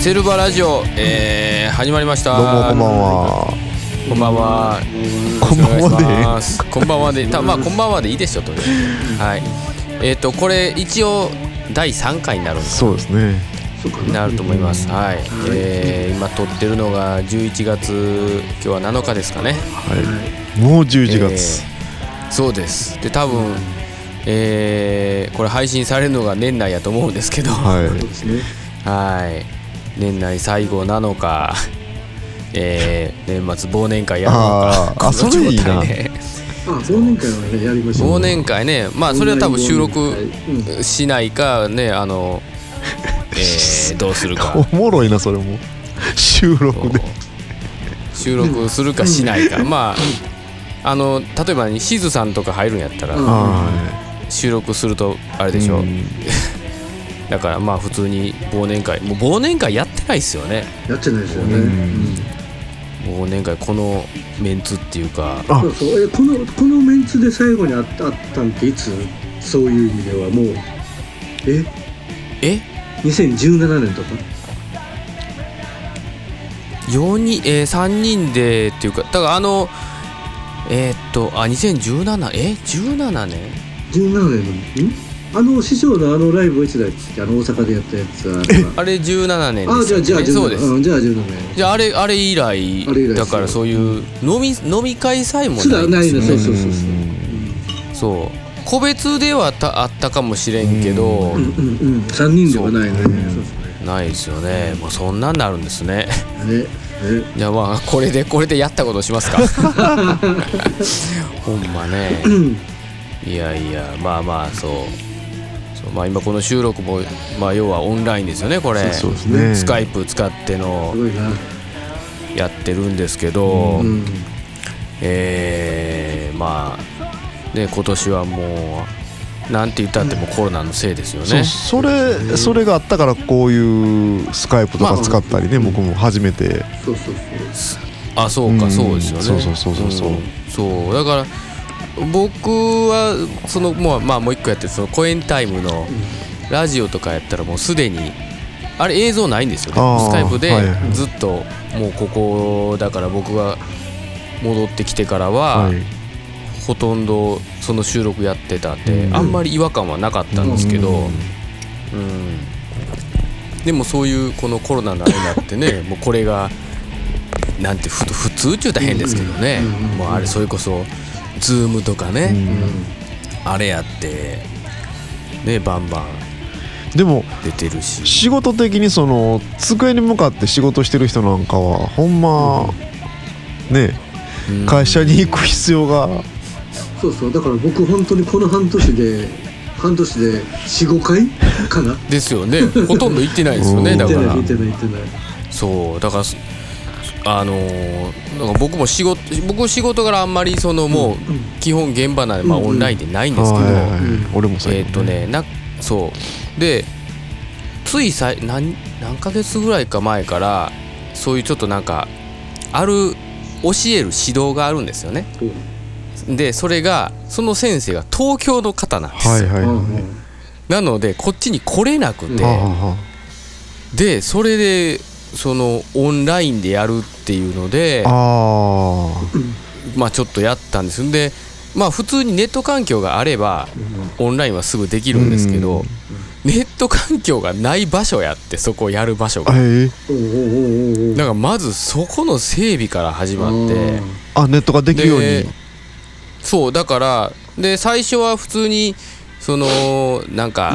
はいセルバラジオ、えー、始まりました。どうもこんばんは。こんばんは。こんばんはで。こんばんはでたまあこんばんはでいいでしょと。りあえずはい。えっ、とこれ一応第3回になるんですそうですね。なると思います。はい、えー、今撮ってるのが11月今日は7日ですかね。はい。もう11月。そうです。で多分えー、これ配信されるのが年内やと思うんですけど。はい。はい年内最後なのか、えー、年末忘年会やるのか。あそれいいな状態であ、忘年会はね、やりましょう。忘年会ね。まあそれは多分収録うんしないかねあの、えー、どうするか。おもろいなそれも。収録で。収録するかしないか。まああの例えばしずさんとか入るんやったら収録するとあれい。でしょ、うんだからまあ普通に忘年会もう忘年会やってないっすよね。やってないですよね。うん。うん。忘年会このメンツっていうか。あ。そうそう。え、この、このメンツで最後にあった、あったんっていつ？そういう意味ではもう、え、え？2017年とか？4人えー、3人でっていうかだからあのえーっとあ2017え？17年 ?17 年の、ん？あの師匠のあのライブはいつだっけ？あの大阪でやったやつは。あれ17年であ、すよじゃあ、じゃあ、ねそうです、ん、じゃあ17年。じゃああれあれ以来だからそういう飲み飲み会さえもないですよねそうそうそうそう。そう。個別ではたあったかもしれんけど、うんうんうん、3人ではないのね。ないですよね。もうそんなんなるんですね。ね。ね。じゃあまあこれでこれでやったことしますか。ほんまね。うん。いやいやまあまあそうまあ今この収録もまあ要はオンラインですよねこれそうですね。スカイプ使っての。やってるんですけど、うん。えーまあね今年はもうなんて言ったってもうコロナのせいですよそうねそれそれがあったからこういうスカイプとか使ったりね、まあ僕も初めてそうそうそう。あそうか、うんそうですよねそうそうそうそうそうんそうだから僕はそのもうまあもう一個やってるそのコエンタイムのラジオとかやったらもうすでにあれ映像ないんですよね。スカイプでずっともうここだから僕が戻ってきてからは、はい。ほとんどその収録やってたんで、うん。あんまり違和感はなかったんですけど、うん。うん。でもそういうこのコロナのあれになってね もうこれがなんてふ普通っちゅうたら変ですけどね、うん。もうあれそれこそズームとかね、うん。あれやってねバンバン。でも出てるし。仕事的にその机に向かって仕事してる人なんかはほんまねうん。会社に行く必要が。そうそう。だから僕本当にこの半年で半年で45回かな。ですよね。ほとんど行ってないですよね。うん。だから。行ってない行ってない行ってない。そう。だからすあのーなんか僕も仕事僕仕事からあんまりそのもう基本現場なんで、まあ、うんオンラインでないんですけど、俺もそうやえーっとねなそう。でついさい何何ヶ月ぐらいか前からそういうちょっとなんかある教える指導があるんですよね。でそれがその先生が東京の方なんです。よ、はいはいはい。なのでこっちに来れなくて、うんでそれでそのオンラインでやるっていうのでまあちょっとやったんです。んでまあ普通にネット環境があればオンラインはすぐできるんですけど、うん。ネット環境がない場所やってそこをやる場所あがえ。おうおうおうおうだからまずそこの整備から始まって。あネットができるように。でそうだからで最初は普通にそのなんか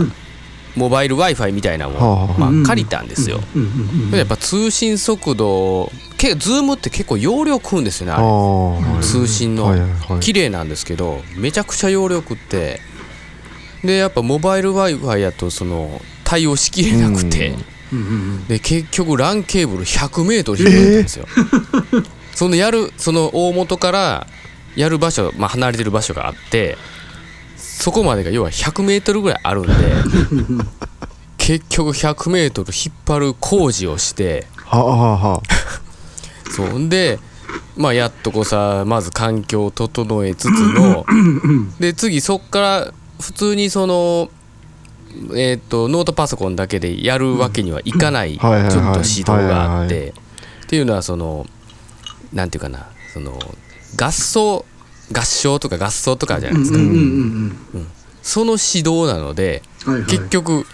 モバイル w i f i みたいなのはあはあを、まうんあ、借りたんですよ、やっぱ通信速度け Zoom って結構容量食うんですよねああれあ通信の。はいはいはい。綺麗なんですけどめちゃくちゃ容量食って。でやっぱモバイル w i f i やとその対応しきれなくて、で結局 LAN ケーブル 100m 広いんですよ、そのやるその大元からやる場所、まあ、離れてる場所があってそこまでが要は 100m ぐらいあるんで 結局 100m 引っ張る工事をしてはあはあはそうんでまあやっとこうさまず環境を整えつつので次そっから普通にそのえー、とノートパソコンだけでやるわけにはいかないちょっと指導があってっていうのはそのなんていうかなその合奏合唱とか合奏とかじゃないですか、うんうんうんその指導なのでうんはいはい。結局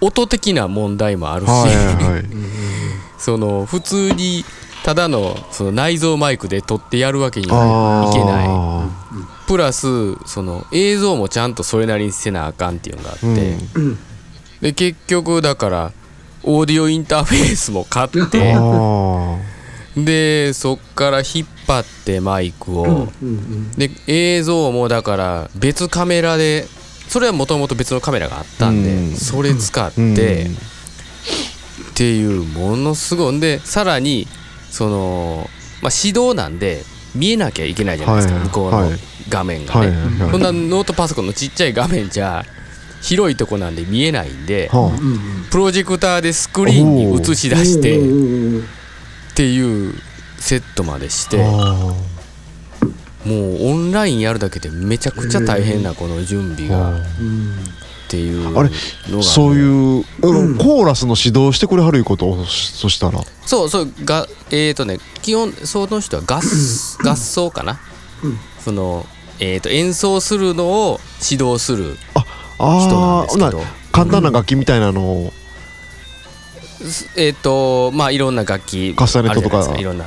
音的な問題もあるし、はいはいはい。その普通にただのその内蔵マイクで撮ってやるわけにはいけない。あプラスその映像もちゃんとそれなりにせなあかんっていうのがあって、ーうん。うんで結局だからオーディオインターフェースも買っあてー。でそっから引っ張ってマイクを、で映像もだから別カメラでそれはもともと別のカメラがあったんで、うん。それ使って、うん。っていうものすごい。んでさらにその、まあ、指導なんで見えなきゃいけないじゃないですか、はい向こうのはい画面がね、こんなノートパソコンのちっちゃい画面じゃ広いとこなんで見えないんでプロジェクターでスクリーンに映し出してうん。っていうセットまでしあてあもうオンラインやるだけでめちゃくちゃ大変なこの準備が。っうんていうのがあれ？そういう、うん。コーラスの指導してくれはるいうこと？そしたら。そうそうがえっ、とね基本その人は合 合奏かな、うん。そのえー、と演奏するのを指導する人なんああですけど。簡単な楽器みたいなのを。えっ、とまあいろんな楽器カスタネットとか。いろんな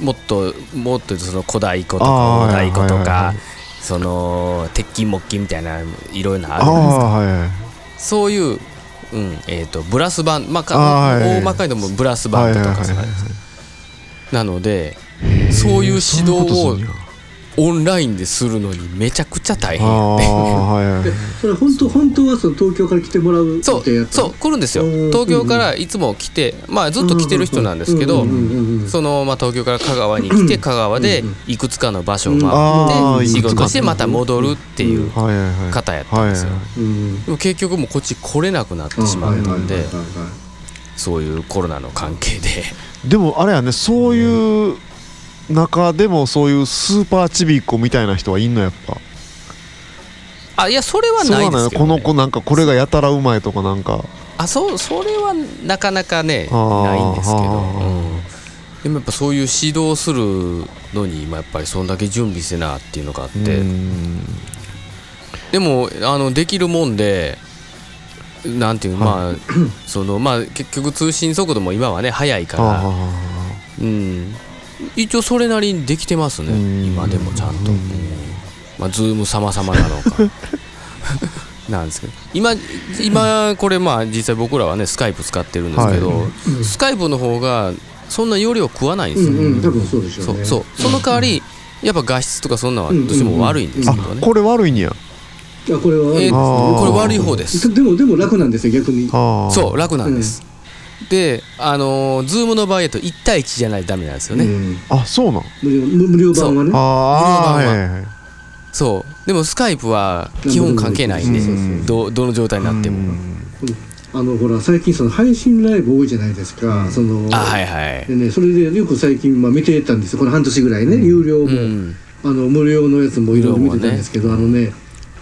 もっともっとその小太鼓とかあー大太鼓とかその鉄筋木筋みたいないろいろなあるじゃないですか。はいはい。そういう、うんえー、とブラスバンまあかあ大まかにでもブラスバンドとかなのでそういう指導をオンラインでするのにめちゃくちゃ大変はいはいえ それ本当本当はその東京から来てもらうそうってやったそう来るんですよ。うん東京からいつも来てまあずっと来てる人なんですけどうんうんうんうんそのまあ東京から香川に来て 香川でいくつかの場所をあ回ーって仕事してまた戻るっていう方やったんですよ。はいはいうんでも結局もうこっち来れなくなってしまったんでそういうコロナの関係で。でもあれやねそういう中でもそういうスーパーちびっ子みたいな人はいんのやっぱ。あいやそれはないですけどね。子なんかこれがやたらうまいとかなんか。あそうそれはなかなかねないんですけど、うん。でもやっぱそういう指導するのに今やっぱりそんだけ準備せなっていうのがあって、うん。でもあのできるもんでなんていうまあそのまあ結局通信速度も今はね速いから、はうん、一応それなりにできてますね。うん。今でもちゃんと、うん。まあ、ズーム様々なのか。なんですけど。今今これまあ実際僕らはねスカイプ使ってるんですけど、はうんスカイプの方がそんな容量食わないんですよ、うんうん。多分そうでしょね。そううそう。その代わりやっぱ画質とかそんなのはどうしても悪いんですけどね、あこれ悪いんや。あこれは悪いえーこれ悪い方です。でもでも楽なんですよ逆に。そう楽なんです、であのー、ズームの場合だと1対1じゃないとダメなんですよね、うん。あそうなん？無料無無料版はね。ああはい無料版は。はいはいそう。でもスカイプは基本関係ないんでうんどどの状態になっても、うん。あのほら最近その配信ライブ多いじゃないですか、そのあはいはい。でねそれでよく最近まあ見てたんです。よこの半年ぐらいね、有料も、うん。あの無料のやつもいろいろ見てたんですけど、無料あのね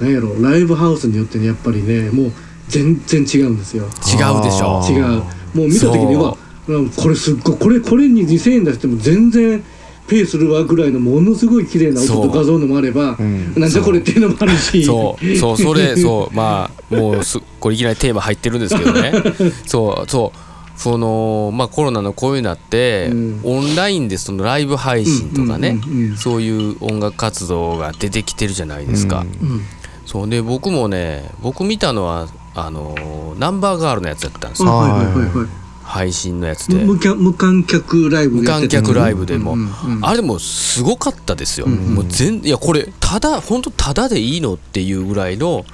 なんやろライブハウスによってねやっぱりねもう全然違うんですよ。違うでしょ違うもう見た時にそううわうんこれすっごいこれこれに2000円出しても全然ペイするわぐらいのものすごい綺麗な音と画像のもあれば、ん。なんじゃこれっていうのもあるし。そう。そうそれそう。まあもうすこれいきなりテーマ入ってるんですけどね。そうそう。そのまあコロナのこういうのあって、うん。オンラインでそのライブ配信とかね、うんうんうんうんそういう音楽活動が出てきてるじゃないですか、うん。そう。で僕もね僕見たのはあのナンバーガールのやつやったんですよ。あはいはいはいはい。配信のやつで。無無観無観客ライブ無でやってた観客ライブでも、うんうんうん。あれでもすごかったですよ、うんもう全いやこれただ本当ただでいいのっていうぐらいの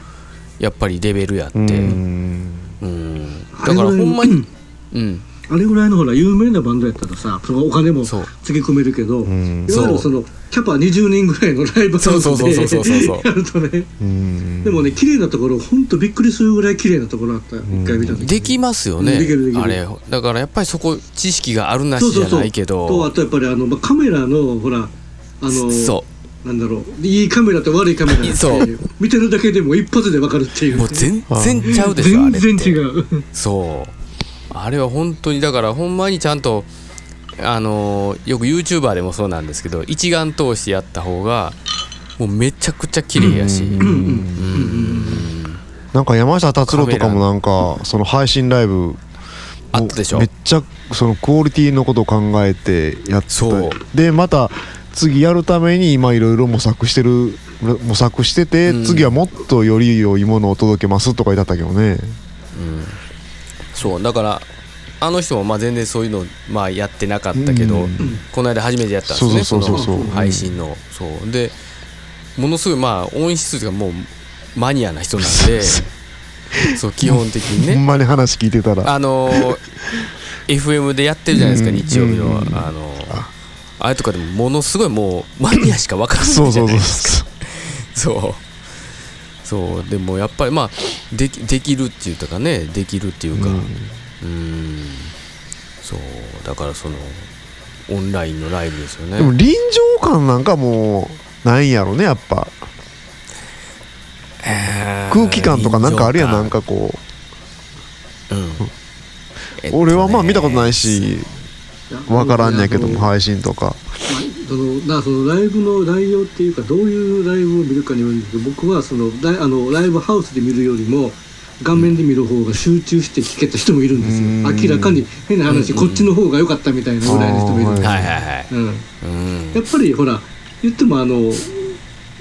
やっぱりレベルやって、ううん。んだからほんまにうんあれぐらいのほら有名なバンドやったらさそのお金もつぎ込めるけど、ん。いわゆるそのキャパ20人ぐらいのライブハウスでやるとね。うん。でもね綺麗なところほんとびっくりするぐらい綺麗なところあった一回見た時。にできますよね、あれだからやっぱりそこ知識があるなしじゃそうそうそう。ないけどとあとやっぱりあの、まあ、カメラのほらあのそなんだろう。いいカメラと悪いカメラってそう。見てるだけでも一発で分かるっていう。もう全然ちゃうでしょ全然違う。そうあれは本当にだからほんまにちゃんとあのーよく YouTuber でもそうなんですけど一眼通してやった方がもうめちゃくちゃ綺麗やし。うん。うん。うんうんなんか山下達郎とかもなんかその配信ライブあったでしょ？めっちゃそのクオリティのことを考えてやってでまた次やるために今いろいろ模索してる模索してて、うん。次はもっとより良いものを届けますとか言ってたけどね。うんそうだからあの人もまあ全然そういうのまあやってなかったけど、うん。この間初めてやったんですねそうそうそうそう。の配信の。そう。でものすごいまあ音質がもうマニアな人なんで そう基本的にね。ほんまに話聞いてたら。あのー FM でやってるじゃないですか、うん。日曜日の、うん。あのーあれとかでもものすごいもうマニアしか分からそないうじゃないですか。そう そうでもやっぱりまあできできるっていうかねできるっていうか。うん。うん。そうだからそのオンラインのライブですよね。でも臨場感なんかもうないんやろねやっぱ。えー空気感とかなんかあるやんなんか、かこう。ん。えっとね。う俺はまあ見たことないしわからんやけども配信とか。そのなそのライブの内容っていうかどういうライブを見るかによるんですけど僕はそのライあのライブハウスで見るよりも画面で見る方が集中して聞けた人もいるんですうん。よ明らかに変な話、うんこっちの方が良かったみたいなぐらいの人もいるんですやっぱりほら言ってもあのあ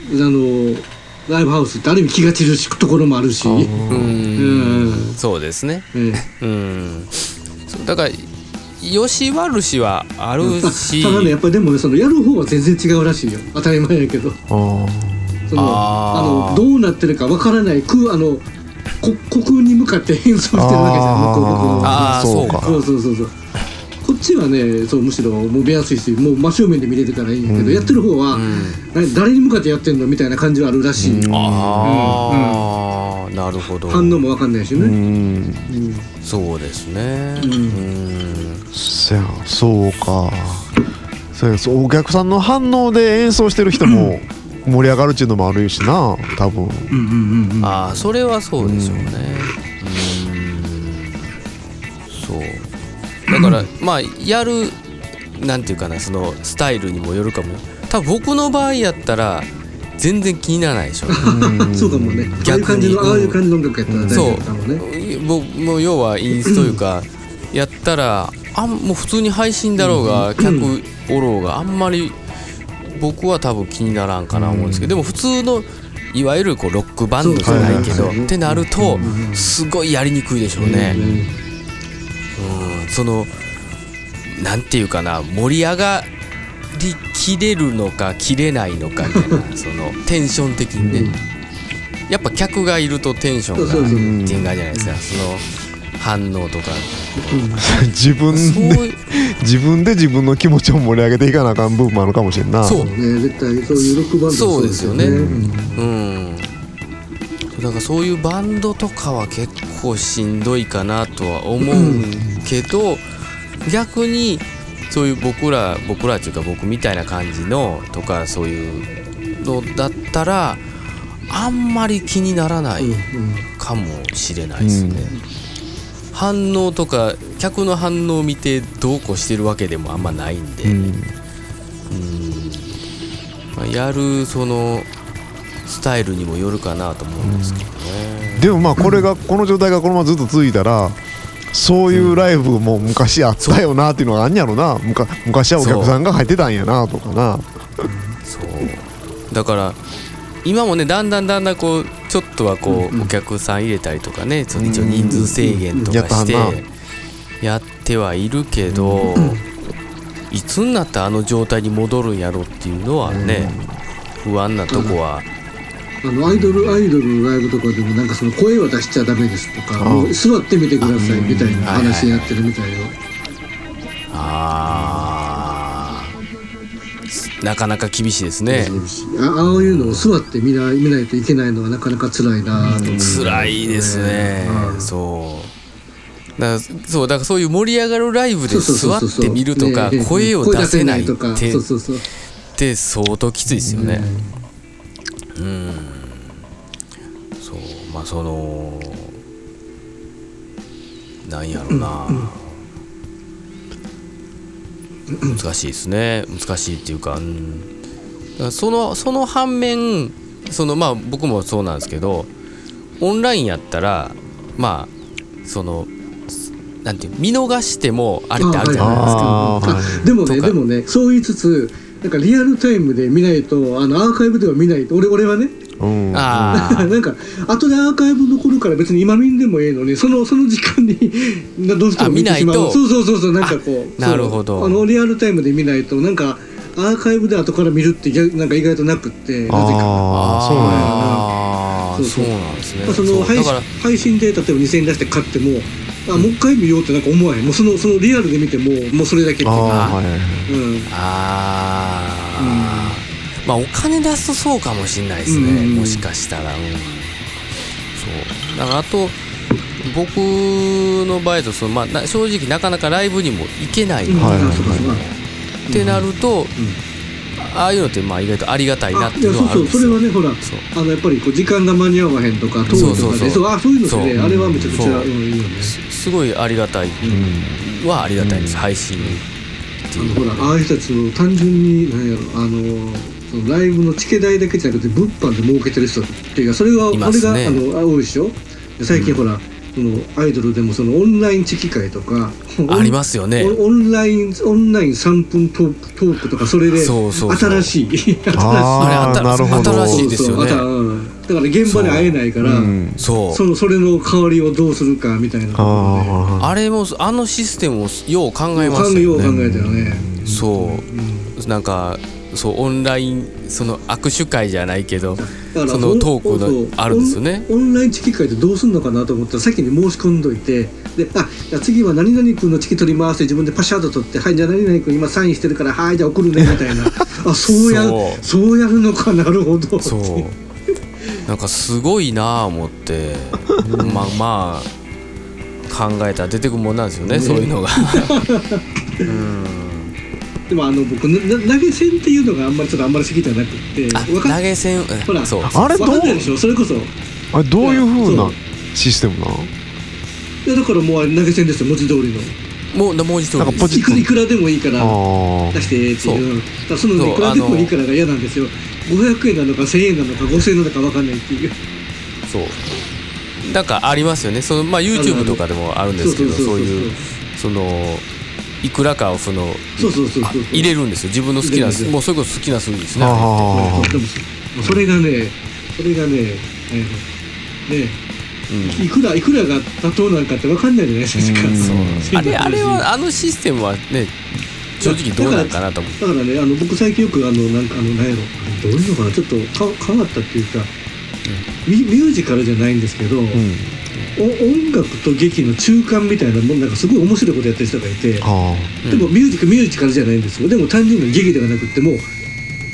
のライブハウスってある意味気が散るしところもあるし、うん。うん。そうですね。ええうん。そうだからよし悪しはあるあし。ただねやっぱりでもねそのやる方は全然違うらしいよ。当たり前やけど。そのあのどうなってるかわからない空あのこ虚空に向かって演奏してるわけじゃん向こうあーそうか。そうそうそうそうちはねそうむしろもう見やすいしもう真正面で見れるからいいんやけど、うん。やってる方は、うん。何誰に向かってやってんのみたいな感じはあるらしい、うん。ああ、なるほど。反応もわかんないしうね、ん。うん。そうですね。うん。うんそやそうか。そうやそうお客さんの反応で演奏してる人も盛り上がるっていうのもあるしな多分。うんうんうんうん。ああそれはそうでしょうねだからまあやるなんていうかなそのスタイルにもよるかも。多分僕の場合やったら全然気にならないでしょそうかもね。逆に。ああいう感じの音楽やったら大丈そう夫かもね。僕もう要はインストいうかやったらあんもう普通に配信だろうが客おろうがあんまり僕は多分気にならんかな思うんですけどでも普通のいわゆるこうロックバンドじゃないけどってなるとすごいやりにくいでしょうね。うんそのなんていうかな盛り上がりきれるのか切れないのかみたいなそのテンション的にね、やっぱ客がいるとテンションがそうそうそう。っていう感じじゃないですかその反応とか。自分で自分で自分の気持ちを盛り上げていかなあかん部分もあるかもしれんな。そう。ね。絶対そういうロックバンドもそうですよね。うん。うんだからそういうバンドとかは結構しんどいかなとは思うけど、逆にそういう僕ら僕らっていうか僕みたいな感じのとかそういうのだったらあんまり気にならないかもしれないですね、反応とか客の反応を見てどうこうしてるわけでもあんまないんで、うん。うん。まあ、やるそのスタイルにもよるかなと思うんですけどね、でもまあこれがこの状態がこのままずっと続いたらそういうライブも昔あったよなっていうのがあんやろな。昔はお客さんが入ってたんやなとかな。そう。だから今もねだんだんだんだんこうちょっとはこう、お客さん入れたりとかねその一応人数制限とかしてやってはいるけど、いつになったらあの状態に戻るんやろっていうのはね、不安なとこは、あのアイドルアイドルのライブとかでもなんかその声は出しちゃダメですとかあもう座ってみてくださいみたいな話になってるみたいよ。あー。なかなか厳しいですね。あああいうのを座って見ない見ないといけないのはなかなか辛いなと思う。辛いですね、うん。そう。だそうだからそういう盛り上がるライブで座って見るとかね声を出せないとか。って相当きついですよね。うんあそのなんやろな、難しいですね。難しいっていうか,、うん、そのその反面そのまあ僕もそうなんですけどオンラインやったらまあそのなんていう見逃してもあれってあるじゃないですか。でもねでもねそう言いつつなんかリアルタイムで見ないとあのアーカイブでは見ないと俺俺はねうんああ なんか後でアーカイブ残るから別に今見んでもええのにそのその時間にな どうしても見てしまう。あ見ないと。そうそうそうそうなんかこう。あなるほど。そうあのリアルタイムで見ないとなんかアーカイブで後から見るって逆なんか意外となくってなぜか。ああそうなんや。あーそうそう。なんですね。まあ、その配信そうだから配信で例えば2000円出して買ってもあもう一回見ようってなんか思わへん。もうそのそのリアルで見てももうそれだけっていうあかあはい。うん。あー、まあお金出すとそうかもしれないですね、うんうんうん。もしかしたら、うん、そう。だからあと僕の場合だとその、まあ、な正直なかなかライブにも行けない、うんはいはい。ってなると、ああいうのってまあ意外とありがたいなっていうのはそうそう。それはねほらあのやっぱりこう時間が間に合わへんとか遠いとかそう。そうそうでそうあそういうのってねそう。あれはめちゃくちゃう。んいいよね。すすごいありがたい。うん。はありがたいです、配信っていう。ほらああいう人たちを単純に何やろあのそのライブのチケ代だけじゃなくて物販で儲けてる人っていうかそれは、いますね。あれがあのあ多いでしょ？で最近ほら、そのアイドルでもそのオンラインチキ会とかありますよね。オンオンラインオンライン3分トークトークとかそれでそうそうそう。新しい。新しい。あなるほど新しいですよね。だから現場で会えないからうん。そう。そのそれの代わりをどうするかみたいな。あああれもあのシステムをよう考えましたでよう考よねえたよね。そう。なんかそうオンラインその握手会じゃないけどそのトークのあるんですよね。オンラインチキ会ってどうすんのかなと思ったら先に申し込んどいてであじゃあ次は何々君のチキ取り回して自分でパシャッと取ってはいじゃあ何々君今サインしてるからはいじゃあ送るねみたいな。あそうやそう。やるのかなるほど。そう。なんかすごいなあ思って。まあまあ考えたら出てくるもんなんですよねね。そういうのが でもあの僕投げ銭っていうのがあんまりちょっとあんまり好きじゃなくて投げ銭ほらそう。あれどう？わかんないでしょ？それこそ。いあれどういうふう。なシステムなの？やだからもうあれ投げ銭ですよ文字通りの。もう文字通りなんかポチいくいくらでもいいからあ出してっていう。そのそういくらでもいいからが嫌なんですよ。500円なのか1000円なのか5000円なのか分かんないっていう。そう。なんかありますよね。そのまあ YouTube とかでもあるんですけどそうそうそうそう。そういうそのいくらかをその入れるんですよ。自分の好きなもうそれこそ好きな数字ですね。それがねそれがねえーねれうん。いくらいくらが妥当なんかって分かんないじゃないですか。あれあれはあのシステムはね正直どうなんかなと思うだからねあの僕最近よくあのなんかあの何やろ。どういうのかな。ちょっとか変わったっていうか、ミミュージカルじゃないんですけど、うん。お音楽と劇の中間みたいなもんなんかすごい面白いことやってる人がいてでもミュージカルミュージカルじゃないんですよ。でも単純な劇ではなくってもう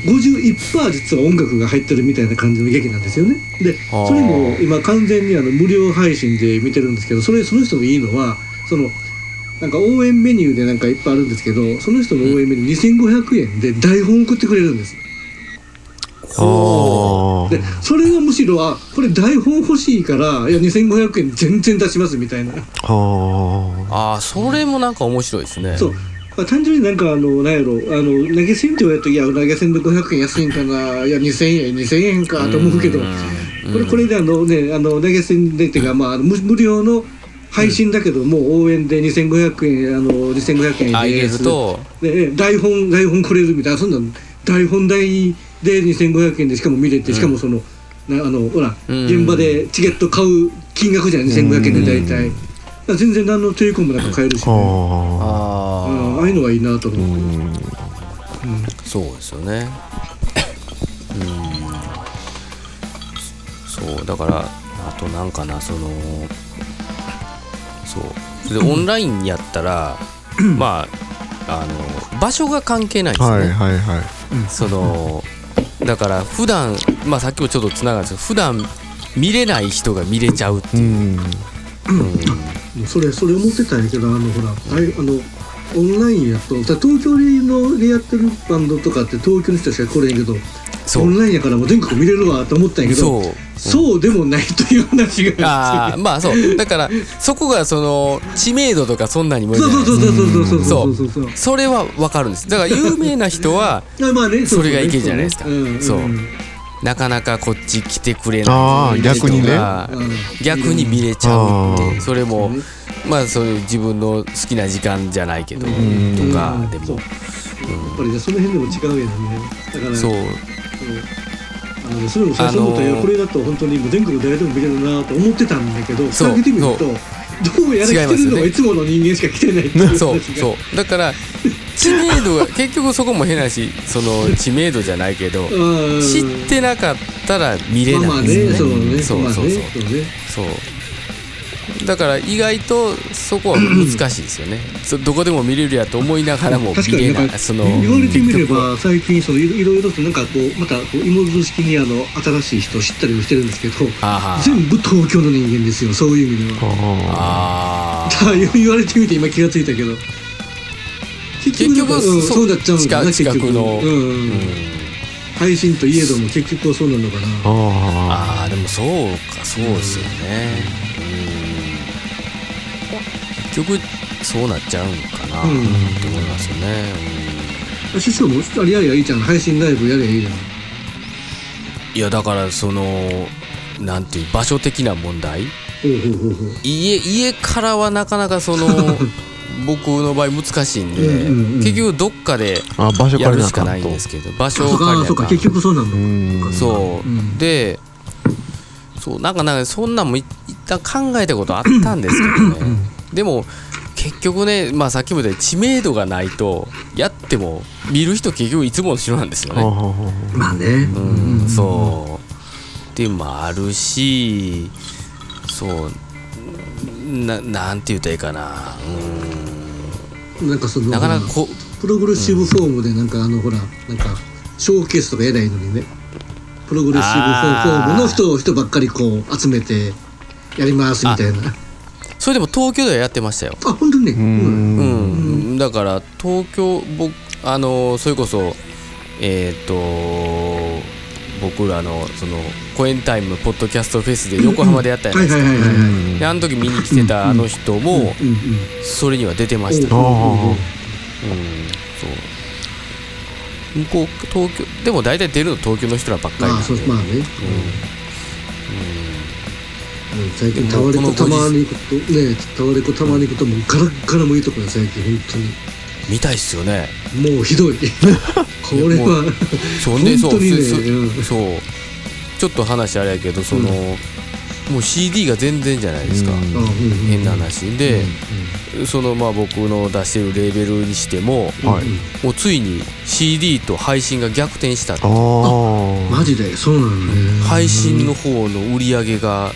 51%実は音楽が入ってるみたいな感じの劇なんですよね。でそれも今完全にあの無料配信で見てるんですけどそれその人のいいのはそのなんか応援メニューでなんかいっぱいあるんですけどその人の応援メニュー2500円で台本送ってくれるんです。あでそれがむしろあこれ台本欲しいからいや2500円全然出しますみたいな。あああそれもなんか面白いですね。そう。まあ単純になんかあのなんやろあの投げ銭って言われるといや投げ銭で500円安いんかないや2000円2000円かと思うけどこれこれであのねあの投げ銭でっていうかまあ無無料の配信だけどもう応援で2500円あの2500円あ入れると。でえ台本台本くれるみたいなそんな台本代で2500円でしかも見れてしかもその、なあのほらうん。現場でチケット買う金額じゃん。2500円で大体。全然何の抵抗もなく買えるし、あね、ああうん。ああいうのはいいなと思う、うんうん。そうですよね。うん。そうだからあとなんかなそのそう。で オンラインやったら まああの場所が関係ないんですよね、はいはいはい。そのだから普段まあさっきもちょっとつながるんですけど普段見れない人が見れちゃうってういう、ん。うん。それそれ思ってたんやけどあのほらあいあのオンラインやとさ東京のでやってるバンドとかって東京の人しか来れへんけどオンラインやからもう全国見れるわと思ったんやけどそう。でもないという話があまあそう。だからそこがその知名度とかそんなにもそうそうそうそうそうそうそうそれは分かるんです。だから有名な人は それがいけるじゃないですか。そう。なかなかこっち来てくれない逆にね。逆に見れちゃうってそれもまあそういう自分の好きな時間じゃないけどとかでも。やっぱりその辺でも違うやんね。だからそう。あのそれも最初思ったよ、あのーこれだと本当にもう全国誰でも見れるなと思ってたんだけどそう蓋開けてみるとどうやら来てるの違いつもの人間しか来てないっていう話が。そうそう。だから知名度が 結局そこも変なしその知名度じゃないけどうん。知ってなかったら見れないんですね。よねそうそうそうそうだから意外とそこは難しいですよね。そどこでも見れるやと思いながらも見れにないその言われてみれば最近そのいろいろとなんかこうまたこう芋づる式にあの新しい人を知ったりもしてるんですけど全部東京の人間ですよそういう意味では。ああー。言われてみて今気がついたけど。結結局うんそそうなっちゃうんだな近く近くの。うん配信といえども結局はそうなのかな。ああーでもそうかそうですよね。うん。結局そうなっちゃうんかな。とうん。思いますよね。師匠もあれやりゃいいじゃん配信ライブやりゃいいじゃん。うんいやだからそのなんていう場所的な問題？家家からはなかなかその 僕の場合難しいんで、うんうんうん。結局どっかでやるしかなあかんとないんですけど場あ所そうかあそうかを借りなあかん。結局そうなのうん。そう、うん。でそうなんかなんかそんなんもい一旦考えたことあったんですけどね でも結局ね、まあ、さっきも言ったように知名度がないとやっても見る人結局いつもの人なんですよはあね。まあね。うん、そうっていう。のもあるしそうななんて言ったらいいかな。なんかそのうんなかなかこプログレッシブフォームでなんかあのほらなんかショーケースとかやりゃいいのにね。プログレッシブフォームの人人ばっかりこう集めてやりますみたいな。あそれでも東京ではやってましたよ。本当に？ねううん。うん、だから東京僕あのそれこそえっ、と僕らのそのコエンタイムポッドキャストフェスで横浜でやったじゃないですか、はいはいはいはいはい。であの時見に来てたあの人もうんうんそれには出てました、おううん、ああそう。向こう東京でも大体出るの東京の人らばっかりまあなんで。そうまあね。うん最近タワレコたまに行くとねタワレコたまに行くともうガラッガラもいいとこよ最近本当に。見たいっすよね。もうひどい。これもはそうねそう本当にねそううん。そう。ちょっと話あれやけどその、もう CD が全然じゃないですか、変な話。で、そのまあ僕の出してるレーベルにしてももうついに CD と配信が逆転したああマジで？そうなのね。配信の方の売り上げが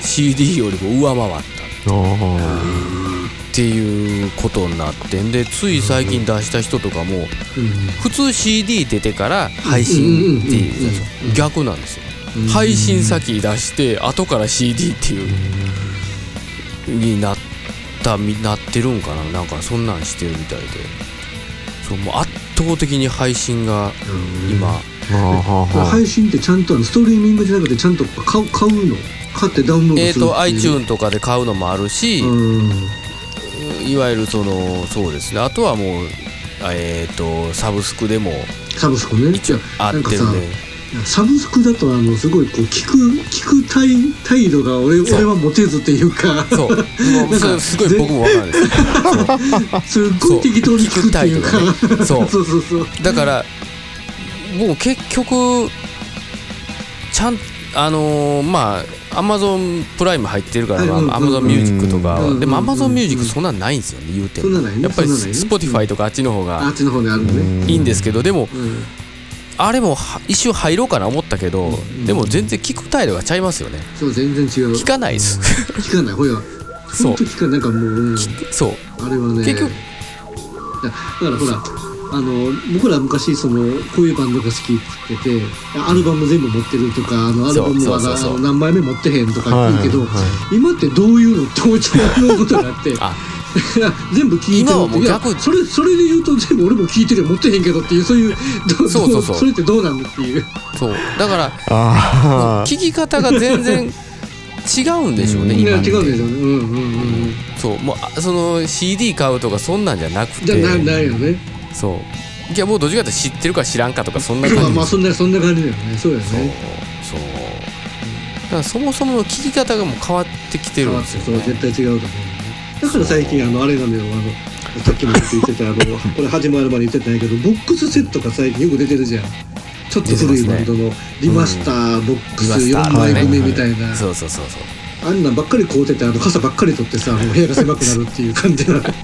CD よりも上回った。あっていうことになってんでつい最近出した人とかもうん。普通 CD 出てから配信っていう逆なんですよ。うん。配信先出して後から CD っていうになったみなってるんかな。なんかそんなんしてるみたいで。そうもう圧倒的に配信が今。配信ってちゃんとストリーミングじゃなくてちゃんと買う買うの？買ってダウンロードえっ、と iTune とかで買うのもあるし、うん。いわゆるそのそうですね。あとはもうえっ、とサブスクでもサブスクね。一応合ってるんで。サブスクだとあのすごいこう聞く聞く態態度が俺俺はモテずっていうか。そう。もうそれすごい僕も分かるんです。よすっごい適当に聞くっていうか。ねそう。そうそうそう。だからもう結局ちゃんあのーまあ Amazon Prime 入ってるから、 Amazon Music とか。でもアうんマゾンミュージックそんなんないんですよね言うても。やっぱり Spotify とかあっちの方がいいんですけどでもうん。あれもは一瞬入ろうかな思ったけど、んでも全然聞く態度がちゃいますよね。そう全然違う。聞かないです。聞かない。ほや。そう。聞かなんかもう、うん。そう。あれはね。結局だからほらあの僕ら昔そのこういうバンドが好きって言っててアルバム全部持ってるとかあのアルバムは何枚目持ってへんとか言うけど、はいはいは今ってどういうのって思っちゃうことがあって あ。全部聞いてるいや逆それそれで言うと全部俺も聞いてるよ持ってへんけどっていうそういうどそうそうそう。どれってどうなのっていう。そう。だからああ聞き方が全然違うんでしょうねいや今違うんですよねうんうんうん。そう。もうあその CD 買うとかそんなんじゃなくじゃないよねそう。いやもうどっちかって知ってるか知らんかとかそんな感じ。まあまあそんなそんな感じだよね。そうだよそうねそう。だからそもそもの聞き方がもう変わってきてるんですよ、そうね、絶対違うと思うね。だから最近あのあれなのよあのさっきも言ってたあの これ始まる前に言ってたんやけどボックスセットが最近よく出てるじゃん。ちょっと古いバンドのリマスターボックスリマスター4枚組みたいな。そうそうそうそう。あんなんばっかり買うててあの傘ばっかり取ってさもう部屋が狭くなるっていう感じなの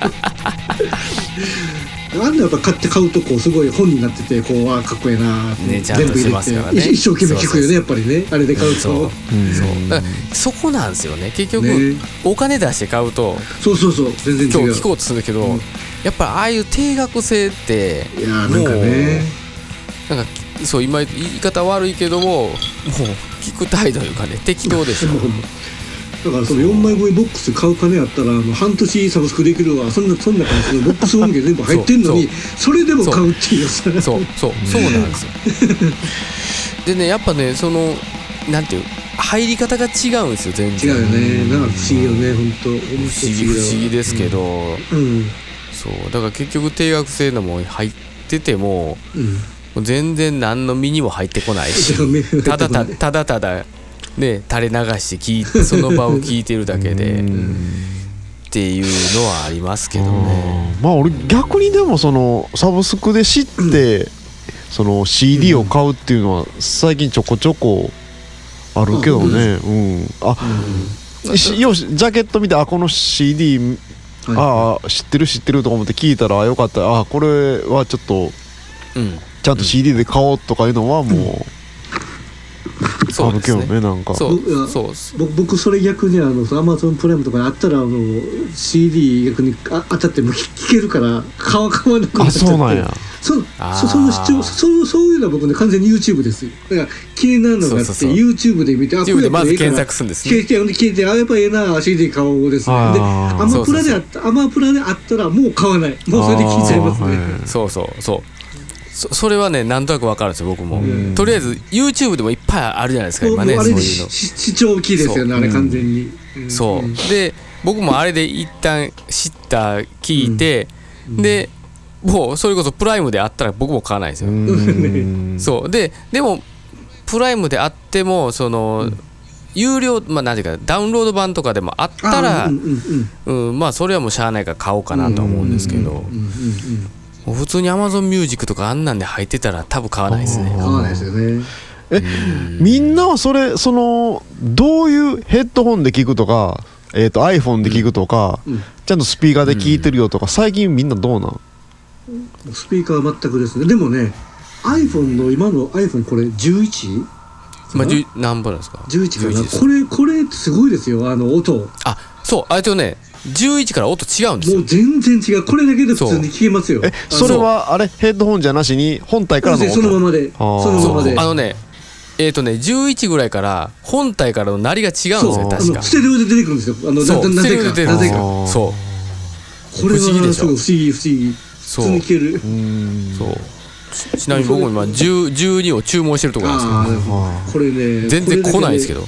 あんなやっぱ買って買うとこうすごい本になっててこうわあかっこええなーってねちゃんとしてね。一一生懸命聞くよねやっぱりね。あれで買うと。そう。うんそこなんですよね。結局、ね。お金出して買うとそうそうそう。全然違う。今日聞こうとするけど、うん。やっぱああいう定額制っていやーなんかね。なんかそう今言い方悪いけどももう聞く態度というかね適当でしょ だからその4枚組ボックス買う金あったらあの半年サブスクできるわ。そんなそんな感じでボックス音源全部入ってんのにそれでも買うっていうさ。そう。そう。そう。なんですよ。でねやっぱねそのなんていう入り方が違うんですよ全違然うよね。なんか不思議よね本当不不思議不思議ですけど、うん。そう。だから結局定額制のも入っててもうん。もう全然何の身にも入ってこないし。ただたただただね垂れ流して聞いてその場を聞いてるだけでっていうのはありますけどね。まあ俺逆にでもそのサブスクで知って、その CD を買うっていうのは最近ちょこちょこあるけどね。うん。あ、しよしジャケット見てあこの CD はい。ああ知ってる知ってるとか思って聞いたらあよかった。あこれはちょっとうん。ちゃんと CD で買おうとかいうのはもうそうですね。ねなんか。そう。そう僕僕それ逆にあのアマゾンプライムとかにあったらあの CD 逆にあ当たっても聞けるから買わ買わなくなっあちゃって。そうなんや。そそその視聴そうそういうのは僕ね完全に YouTube ですよ。だから気になるのがあってそうそうそう。YouTube で見てあ YouTube でまずこれやっぱええから検索するんですね。聞いてあやっぱええな CD 買おうですね。でアマプラであったアマプラであったらもう買わない。もうそれで聞いちゃいますね。そうそうそうそそれはねなんとなくわかるんですよ僕も。うん。とりあえず YouTube でもいっぱいあるじゃないですか今ねそういうの。し視聴機ですよねあれ完全に。ん。そんうで僕もあれで一旦知った聞いてでもうそれこそプライムであったら僕も買わないんですよ。うん。そう。ででもプライムであってもその有料まあ何ていうかダウンロード版とかでもあったらまあそれはもうしゃあないから買おうかなとは思うんですけどもう普通に Amazon ミュージックとかあんなんで入ってたら多分買わないですね。買わないですよね。みんなはそれそのどういうヘッドホンで聞くとか、えー、と iPhone で聞くとか、うん。ちゃんとスピーカーで聞いてるよとか、最近みんなどうなん？スピーカーは全くですね。でもね iPhone の今の iPhone これ 11? まあ、何本なんですか？11か11です。なこれこれすごいですよ。あの音。もあそう。あれとね11から音違うんですよ。う全然違う。これだけで普通に聞けますよ。えそれはあれヘッドホンじゃなしに本体からの音。そのままで。そのままで。あのねえっ、とね11ぐらいから本体からの鳴りが違うんですよ確か。のステレオで出てくるんですよ。あのそう。ななぜか。ステレオで出てるなぜか。あーそう。これは不思議でしょ。すごい不思議不思議。普そう。通に聞ける。うん。そうちちなみに僕も今10 12を注文してるところなんですけど。ああこれね全然来ないですけど。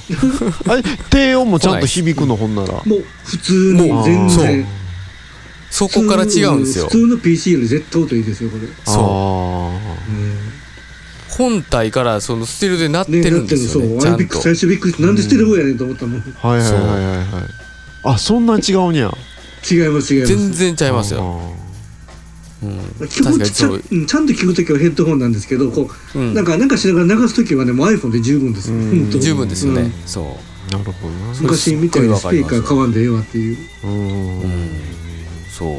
あれ？低音もちゃんと響くの？ほんなら。もう普通にもう全然。そこから違うんですよ。普通の PC より絶対音いいですよこれ。そう。あ本体からそのステレオで鳴ってるんですよねねちゃんと。なってるそう最初びっくりしてなんでステレオやねんと思ったもん。ーはいはいはいはいはい。あそんなに違うにゃ違います違います。全然ちゃいますよ、あうん、気持ちちゃちゃんと聞くときはヘッドホンなんですけどこう、うん。なんかなんかしながら流すときはねもう iPhone で十分です。十分ですよね、うん。そう。ーなるほどな。昔みたいにスピーカー買わんでええわっていう。うんうんそう。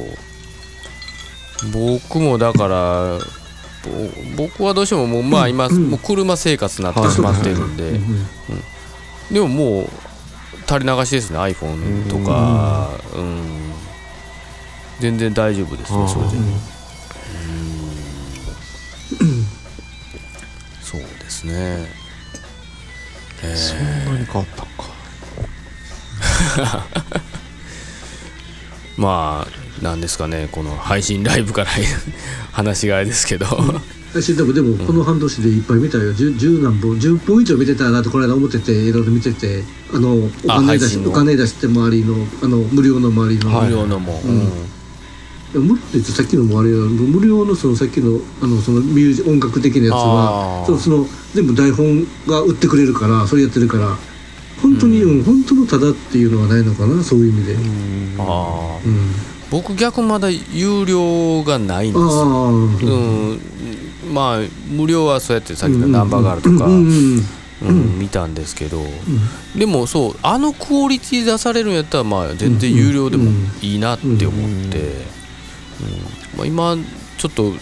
僕もだからぼ僕はどうしてももうまあ今、うん。もう車生活になってしまってるんで、でももう垂れ流しですね iPhone とか、うん全然大丈夫ですねそれで、うん。そうですね。えそんなに変わったんか。ー まあなんですかねこの配信ライブから 話があれですけど。私でもでもこの半年でいっぱい見たよ。十十何本10本以上見てたなとこの間思ってていろいろ見ててあのおあ金出しお金出して周りのあの無料の周りの、はい無料のも、うん無料って言ってさっきのもあれよ無料のそのさっきのあのそのミュージ音楽的なやつはそのその全部台本が売ってくれるからそれやってるから本当に、うん、本当のただっていうのはないのかなそういう意味で、うん。ああ僕逆まだ有料がないんですああよ、うん、まあ無料はそうやってさっきのナンバーガールとか、うんうんうん。見たんですけど、でもそうあのクオリティ出されるんやったらまあ全然有料でもいいなって思って、うん。まあ、今ちょっと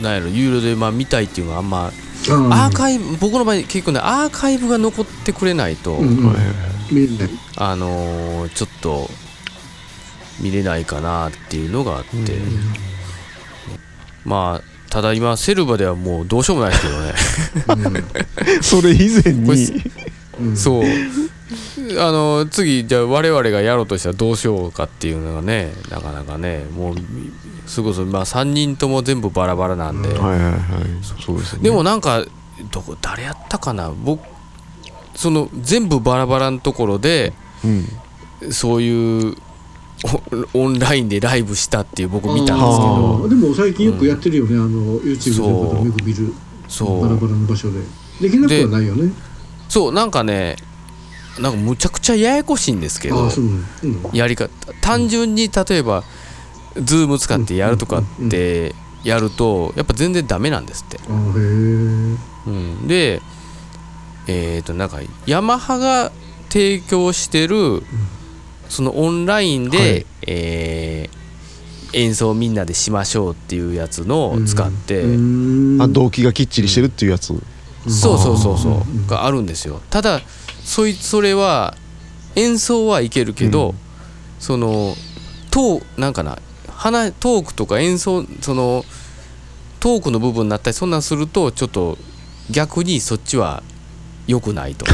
なんやろ有料でまあ見たいっていうのはあんまうん。あアーカイブ僕の場合結構ねアーカイブが残ってくれないと、うんあのーちょっと見れないかなっていうのがあって、まあただ今セルバではもうどうしようもないですけどね。それ以前に。うん。そう。あの次じゃあ我々がやろうとしたらどうしようかっていうのがねなかなかねもうすごいまあ3人とも全部バラバラなんで、はいはいはい。そうですね。でもなんかどこ誰やったかな？僕その全部バラバラのところでうん。そういうオオンラインでライブしたっていう僕見たんですけあどーでも最近よくやってるよね、あの YouTube とよく見る。そう。バラバラの場所で。できなくはないよね。そうなんかねなんかむちゃくちゃややこしいんですけど。ああそううん。やり方単純に例えば Zoom 使ってやるとかってやるとやっぱ全然ダメなんですって、うん、でえっ、となんかヤマハが提供してるそのオンラインで、はい。えー演奏をみんなでしましょうっていうやつのを使って、えうん。あ動機がきっちりしてるっていうやつ。そうそうそうそう、うん。があるんですよ。ただそいそれは演奏はいけるけど、うん。そのトーなんかな話トークとか演奏そのトークの部分になったりそんなんするとちょっと逆にそっちは良くないと。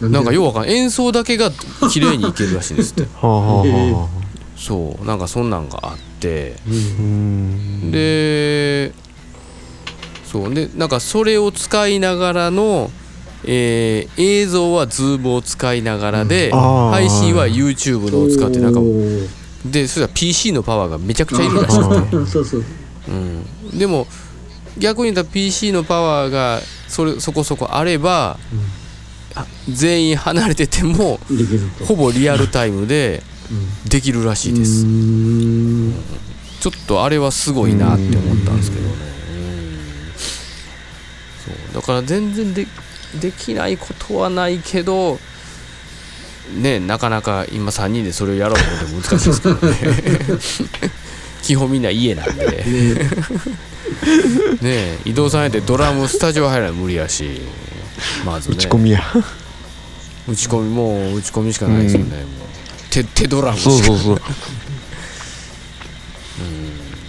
うん。なんかようわかんない。演奏だけが綺麗にいけるらしいんですって。はあはあはあえはあ。そう。なんかそんなんがあって。でそう。でなんかそれを使いながらの、えー映像は Zoom を使いながらで、うん。配信は YouTube のを使ってなんかでそしたら PC のパワーがめちゃくちゃいるらしくて、そうそう。うん、でも逆に言ったら PC のパワーがそれそこそこあれば、あ全員離れててもできると。ほぼリアルタイムでできるらしいです、うん。ちょっとあれはすごいなって思ったんですけど。ね、そう。だから全然でできないことはないけどねなかなか今3人でそれをやろうと思っても難しいですからね。基本みんな家なんで。ね。ねえ移動さんやってドラムスタジオ入らない無理やし。まずね。打ち込みや。打ち込みもう打ち込みしかないですよね、もう。手手ドラムそうそうそう。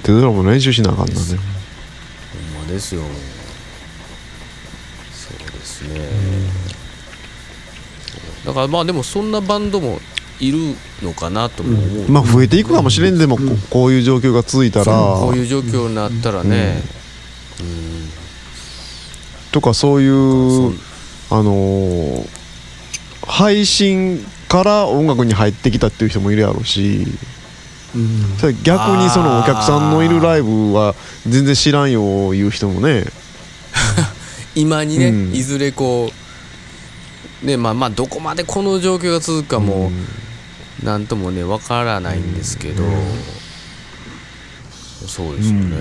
手ドラム練習しなあかんなねほんまですよ。そうですね、だからまあでもそんなバンドもいるのかなとも思う、まあ増えていくかもしれんでもここういう状況が続いたら。こういう状況になったらね、うん。とかそういうあのー配信から音楽に入ってきたっていう人もいるやろうし。うん。それ逆にそのお客さんのいるライブは全然知らんよいう人もね。今にね、うん。いずれこうねまあまあどこまでこの状況が続くかもうん。なんともねわからないんですけど、そうですよね、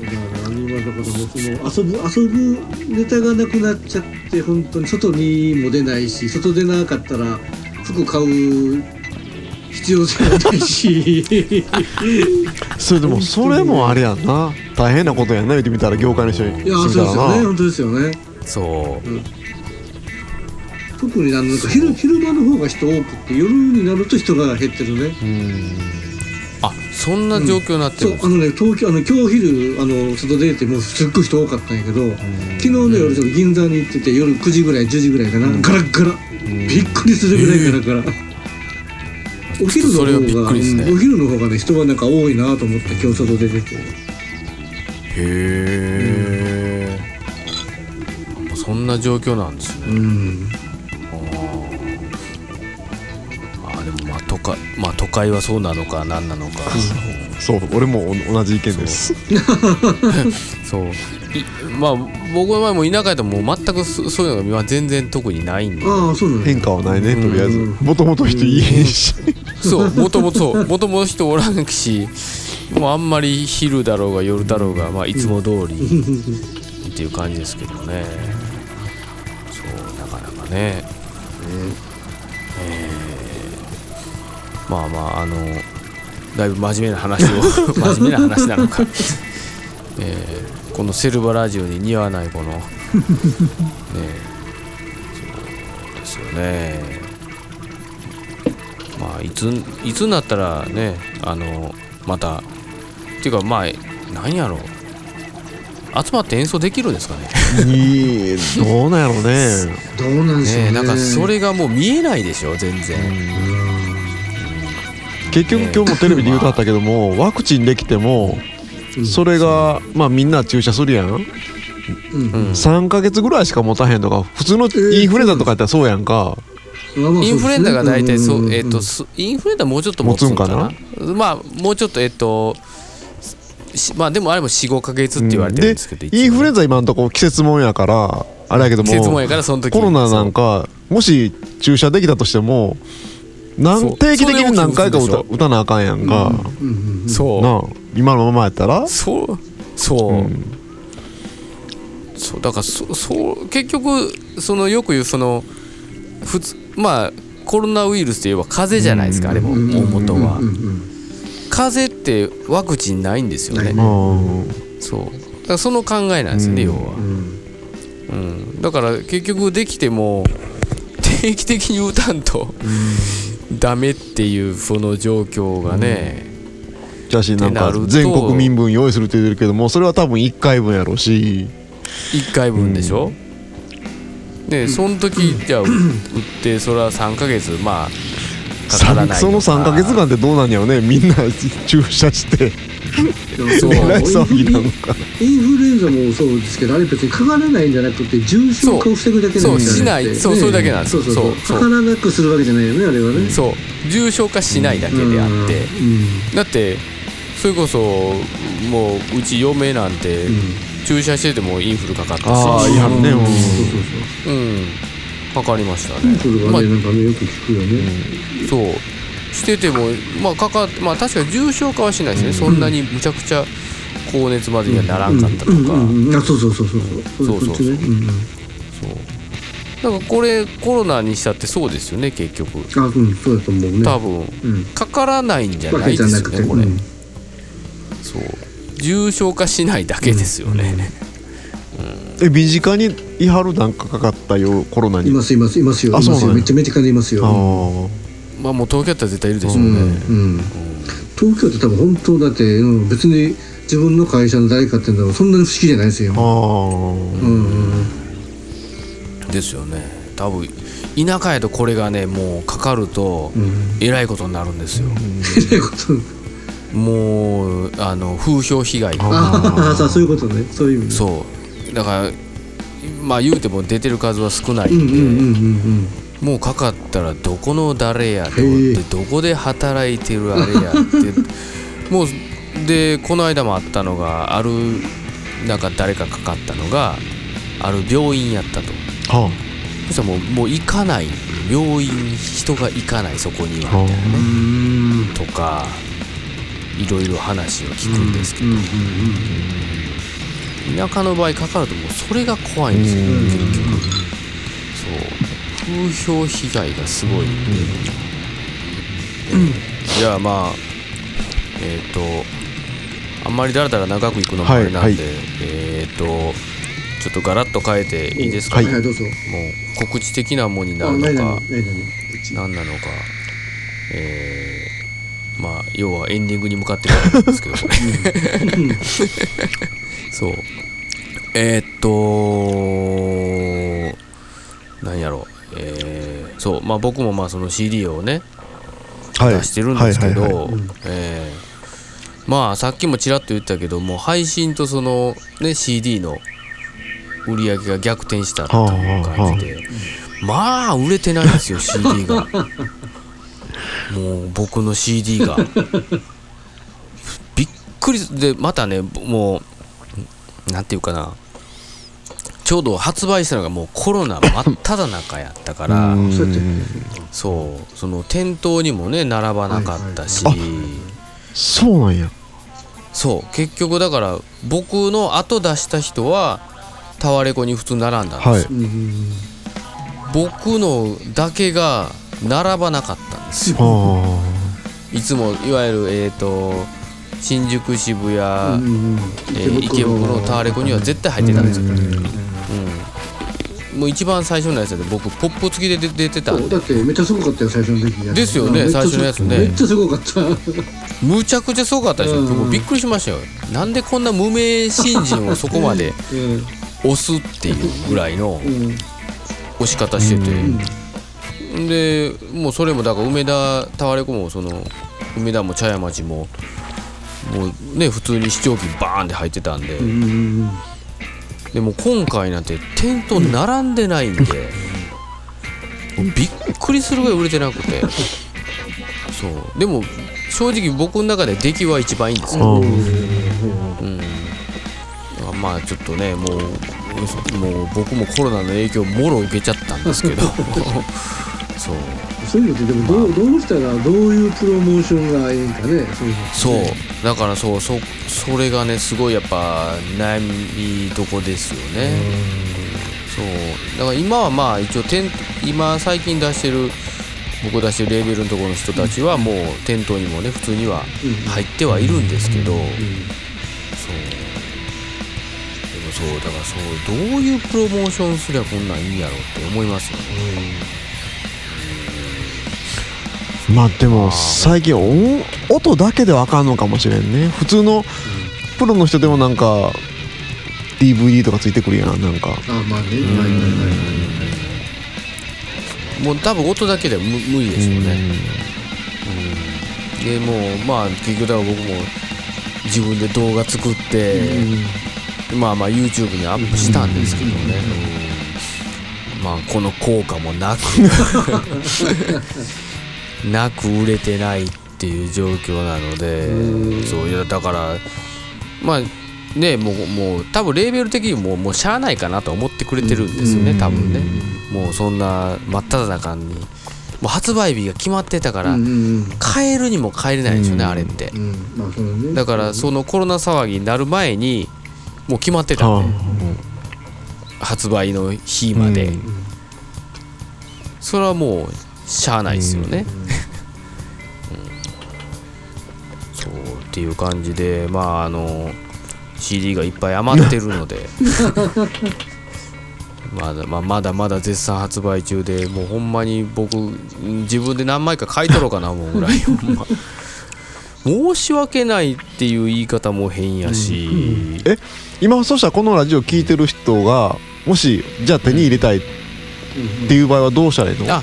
だから今だからもうその遊ぶ遊ぶネタがなくなっちゃって本当に外にも出ないし外出なかったら服買う必要性もないし。それでもそれもあれやんな。大変なことやんな言ってみたら業界の人にいやそうですよね。本当ですよね。そう特になんか昼昼間の方が人多くって夜になると人が減ってるね。うん。あそんな状況になってるんですそうあのね東京あの今日昼あの外出てもうすっごい人多かったんやけど昨日の夜ちょっと銀座に行ってて夜9時ぐらい10時ぐらいかな、ガラッガラ。びっくりするぐらいガラガラ、お昼の方が、ね。うんお昼の方がね人はなんか多いなと思って今日外出てて。へえ、そんな状況なんですね。うんまあ都会はそうなのか何なのか。そう俺もお同じ意見です。そう。いまあ僕はもう田舎やともう全くそそういうのが今全然特にないんで。変化はないねとりあえず。うんもともと人いへんし。そうもともとそう。もともと人おらんしもうあんまり昼だろうが夜だろうが、まあ、いつも通りっていう感じですけどね。そうなかなかね。えーまあまああのだいぶ真面目な話を 真面目な話なのか、えーこのセルバラジオに似合わないこの ねそうですよね。まあいついつになったらねあのまたっていうかまあなんやろう。集まって演奏できるんですかね。いいどうなんやろうね。どうなんでしょうね。ねなんかそれがもう見えないでしょ全然、結局今日もテレビで言うとあったけどもワクチンできてもうんそれがまあみんな注射するやん。うんうん3ヶ月ぐらいしか持たへんとか普通のインフルエンザとかやったらそうやんか。まあまあインフルエンザが大体そう、んんん。えっ、と、すインフルエンザもうちょっと持つんかな？持まあもうちょっとえっ、としまあでもあれも45か月って言われてるんですけど、インフルエンザザ今んとこ季節もんやからあれやけど季節もんもやからその時コロナなんかもし注射できたとしても定期的に何回か打たそれを打たなあかんやんか。うん。うんう。んそう今のままやったら？そう。そう、うん。そうだからそそう結局そのよく言うその普通まあコロナウイルスといえば風邪じゃないですか、あれもうん大元は、うん。うん。風邪ってワクチンないんですよね、うんそう。だからその考えなんですよね、うん。要は、うん。うん、だから結局できても定期的に打たん。とダメっていうその状況がね、じゃしなんかってなると全国民分用意するって言ってるけどもそれは多分1回分やろうし。1回分でしょ、でその時じゃあ打ってそれは3ヶ月まあかからないその3ヶ月間ってどうなんやろうね。みんな注射してそう。えらい騒ぎなのかインフルエンザもそうですけどあれ別にかからないんじゃなくて重症化を防ぐだけなんじゃそう。しなくていそうそれだけなんですそうそうそう。そう。そう。かからなくするわけじゃないよねあれはねそう。重症化しないだけであって、だってそれこそもううち嫁なんて注射しててもインフルかかったし。ああいはるねうんそう。そうそううん。かかりましたね。インフルはまあねなんかねよく聞くよね。そうしててもまあかかまあ確かに重症化はしないですね、そんなにむちゃくちゃ高熱までにはならんかったとか、うんうんうんあそうそうそうそう。そうそうそう。そうだからこれコロナにしたってそうですよね結局。あうん。そうだと思うね。多分。うん。かからないんじゃわないですけじゃなくてよね。これ、うんそう。重症化しないだけですよね、え身近にいはるなんかかかったよコロナに。いますいますいますよ。いあそうなんや。ますよめっちゃめちゃかでいますよ。あまあもう東京やったら絶対いるでしょうね、うんうん。東京って多分本当だって、うん、別に自分の会社の誰かっていうのはそんなに不思議じゃないですよ。あああうんうん。ですよね。多分田舎やとこれがねもうかかるとうん。えらいことになるんですよ、えらいこともうあの風評被害ああそういうことね。そういう意味うそう。だからまあ言うても出てる数は少ないんで、うんうんうんうんもうかかったらどこの誰やでどこで働いてるあれやって もうでこの間もあったのがあるなんか誰かかかったのがある病院やったと。はそしたらもうもう行かない。病院人が行かないそこには。あ。みたいなねうんとかいろいろ話を聞くんですけど、田舎の場合かかるともうそれが怖いんですよ、うん。結局。そう風評被害がすごい。ん。で、じゃあまあえっ、とあんまりだらだら長く行くのもあれなんで、はいはい。えっ、とちょっとガラッと変えていいですか、はもいはいどうぞ。う告知的なもんになるのか何なのか。えーまあ要はエンディングに向かってるわけですけど。こ れそう。えーっと何やろう。えーそう。まあ僕もまあその CD をねはい。出してるんですけど、まあさっきもちらっと言ったけども配信とそのね CD の売り上げが逆転したっていう感じで、まあ売れてないんですよ CD が。もう僕の CD が。びっくりでまたねもうなんていうかなちょうど発売したのがもうコロナ 真っ只中やったから、うん。そうその店頭にもね並ばなかったし、はいそうなんや。そう。結局だから僕の後出した人はタワレコに普通並んだんですよ、うんうん僕のだけが並ばなかったんですよ。あいつもいわゆるえっ、と新宿渋谷、うんうんえー池袋のタワレコには絶対入ってたんですよ、うん。もう一番最初のやつで僕ポップ付きで出出てたんだってめっちゃすごかったよ最初の時で。すよね最初のやつね。めっちゃすごかった。むちゃくちゃすごかったでしょ、うん。僕びっくりしましたよ。なんでこんな無名新人をそこまで うん。押すっていうぐらいのうん。押し方してて、うん。でもうそれもだから梅田タワレコもその梅田も茶屋町ももうね普通に視聴器バーンって入ってたんで、うんうんでも今回なんて店頭並んでないんで、びっくりするぐらい売れてなくて。そう。でも正直僕の中で出来は一番いいんですよ、あうん、まあちょっとねもうもう僕もコロナの影響もろ受けちゃったんですけど。そうそういうのってでもどうどうしたらどういうプロモーションがいいんかね。そう。いうのってそうだからそうそそれがねすごいやっぱ悩みどこですよね。そう。だから今はまあ一応店今最近出してる僕出してるレーベルのところの人たちはもう店頭にもね普通にはうん。入ってはいるんですけど、うん。そう。でもそうだからそうどういうプロモーションすりゃこんなんいいんやろうって思いますよねまあでも最近音音だけでわかんのかもしれんね。普通のプロの人でもなんか DVD とかついてくるやんなんか。あまあね。はいはいはいはい。もう多分音だけでは無無理でしょうね、でもうまあ結局だから僕も自分で動画作って、まあまあ YouTube にアップしたんですけどね、うん。まあこの効果もなく なく売れてないっていう状況なので、うん。そういやだからまあねもうもう多分レーベル的にももうしゃあないかなと思ってくれてるんですよね、多分ね、もうそんな真っ只中に。もう発売日が決まってたから、買えるにも買えれないんですよね、うん。あれって。だからそのコロナ騒ぎになる前にもう決まってた。はん。で、発売の日まで、うんそれはもうしゃあないですよね、っていう感じでまああの CD がいっぱい余ってるので。ま だまあまだまだ絶賛発売中でもうほんまに僕ん自分で何枚か買い取ろうかな思うぐらい。ほんま。申し訳ないっていう言い方も変やし、え今そしたらこのラジオ聞いてる人がもしじゃあ手に入れたいっうんていう場合はどうしたらいいの、あ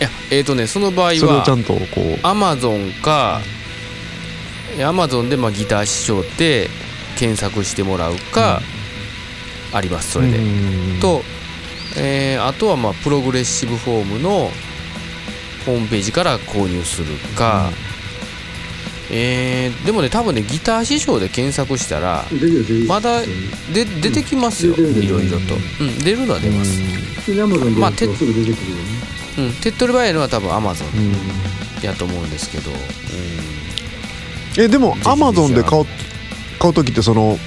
いやえっ、とねその場合はそれをちゃんとこう。アマゾンかアマゾンでまあギター師匠って検索してもらうか、ありますそれで、うん。と、えーあとはまあプログレッシブフォームのホームページから購入するか、えーでもね多分ねギター師匠で検索したらまだで出てきますよ、いろいろと、うん、出るのは出ます、手っ取り早いのは多分アマゾンうん。やと思うんですけど、うんえでもアマゾンで買う買う時ってその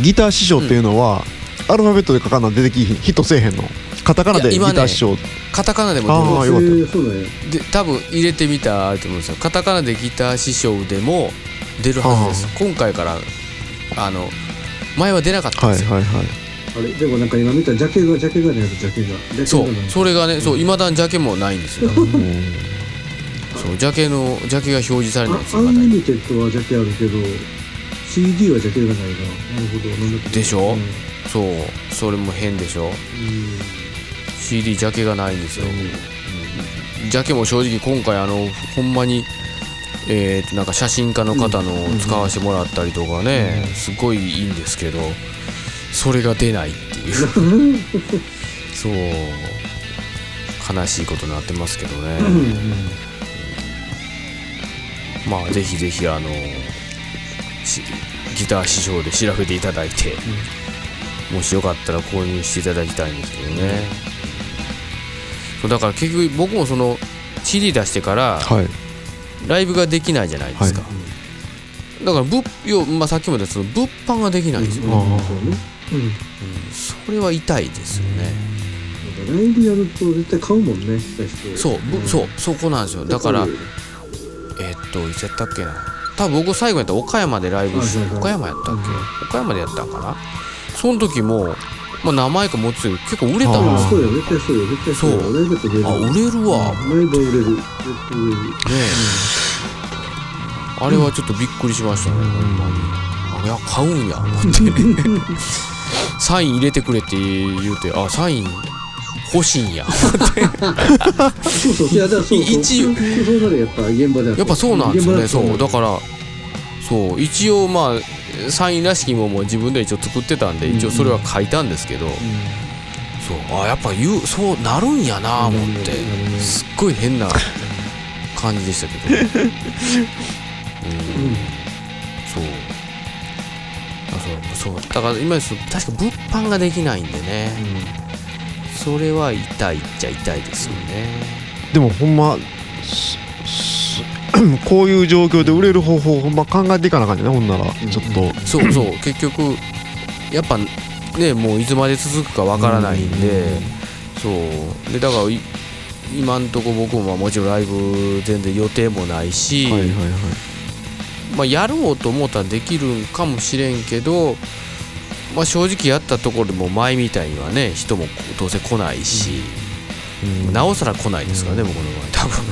ギター師匠っていうのは、アルファベットで書かな出てきヒットせえへんの？カタカナでギいや今ねター師匠。カタカナでもあーよかった。えーそうだよ出るで多分入れてみたらあると思うんですよ。カタカナでギター師匠でも出るはずです。今回からあの前は出なかったんですよ、はいはいはい。あれでもなんか今見たジャケがジャケがねジャケがジャケそう。がないそれがねそういまだにジャケもないんですよそうジャケのジャケが表示されないんですよまだにンリミテッドはジャケあるけど CD はジャケがないな。なるほどなんだっけ。でしょ？うん。そう。それも変でしょ？うん。CD ジャケがないんですよ、じゃけも正直今回あのほんまにえーとなんか写真家の方の使わせてもらったりとかね、すごいいいんですけどそれが出ないっていう。そう。悲しいことになってますけどね、まあぜひぜひあのしギター師匠で調べていただいて、もしよかったら購入していただきたいんですけどね、そうだから結局僕もその CD 出してからはい。ライブができないじゃないですか、はだから物要、まあ、さっきも言ったその物販ができないんですよ、あーそうねうん。それは痛いですよね、ライブやると絶対買うもんねそうぶそうそこなんですよ。だからえーっといつやったっけな。多分僕最後やったら岡山でライブし岡山やったっけ？岡山でやったんかな？その時も、まあ、何枚か持ってて結構売れたんあですよそうよ絶対そうよ絶対そうよあ売れるわ。売れる。絶対売れる。ねえ、あれはちょっとびっくりしましたね、ほんまに。あいや買うんや思って。サイン入れてくれって言うてあサイン欲しいんや。そうそう。いやだからそう一応。そうなるやっぱ現場でやっぱそうなんですよね。そう。だからそう。一応まあサインらしきもんも自分で一応作ってたんで一応それは書いたんですけど、そう。あやっぱ言うそうなるんやな思って。すっごい変な感じでしたけど。うん。そう。あそう。そう。だから今です確か物販ができないんでね、それは痛いっちゃ痛いですよね。でもほんま こういう状況で売れる方法をほんま考えていかなあかんねほんならちょっと。そうそう。結局やっぱねもういつまで続くかわからないんで、そう。でだからい今んとこ僕もまあもちろんライブ全然予定もないし、はいはいはい。まあ、やろうと思ったらできるんかもしれんけど、まあ、正直やったところでも前みたいにはね人もどうせ来ないし、うん。なおさら来ないですからね、僕の場合。多分、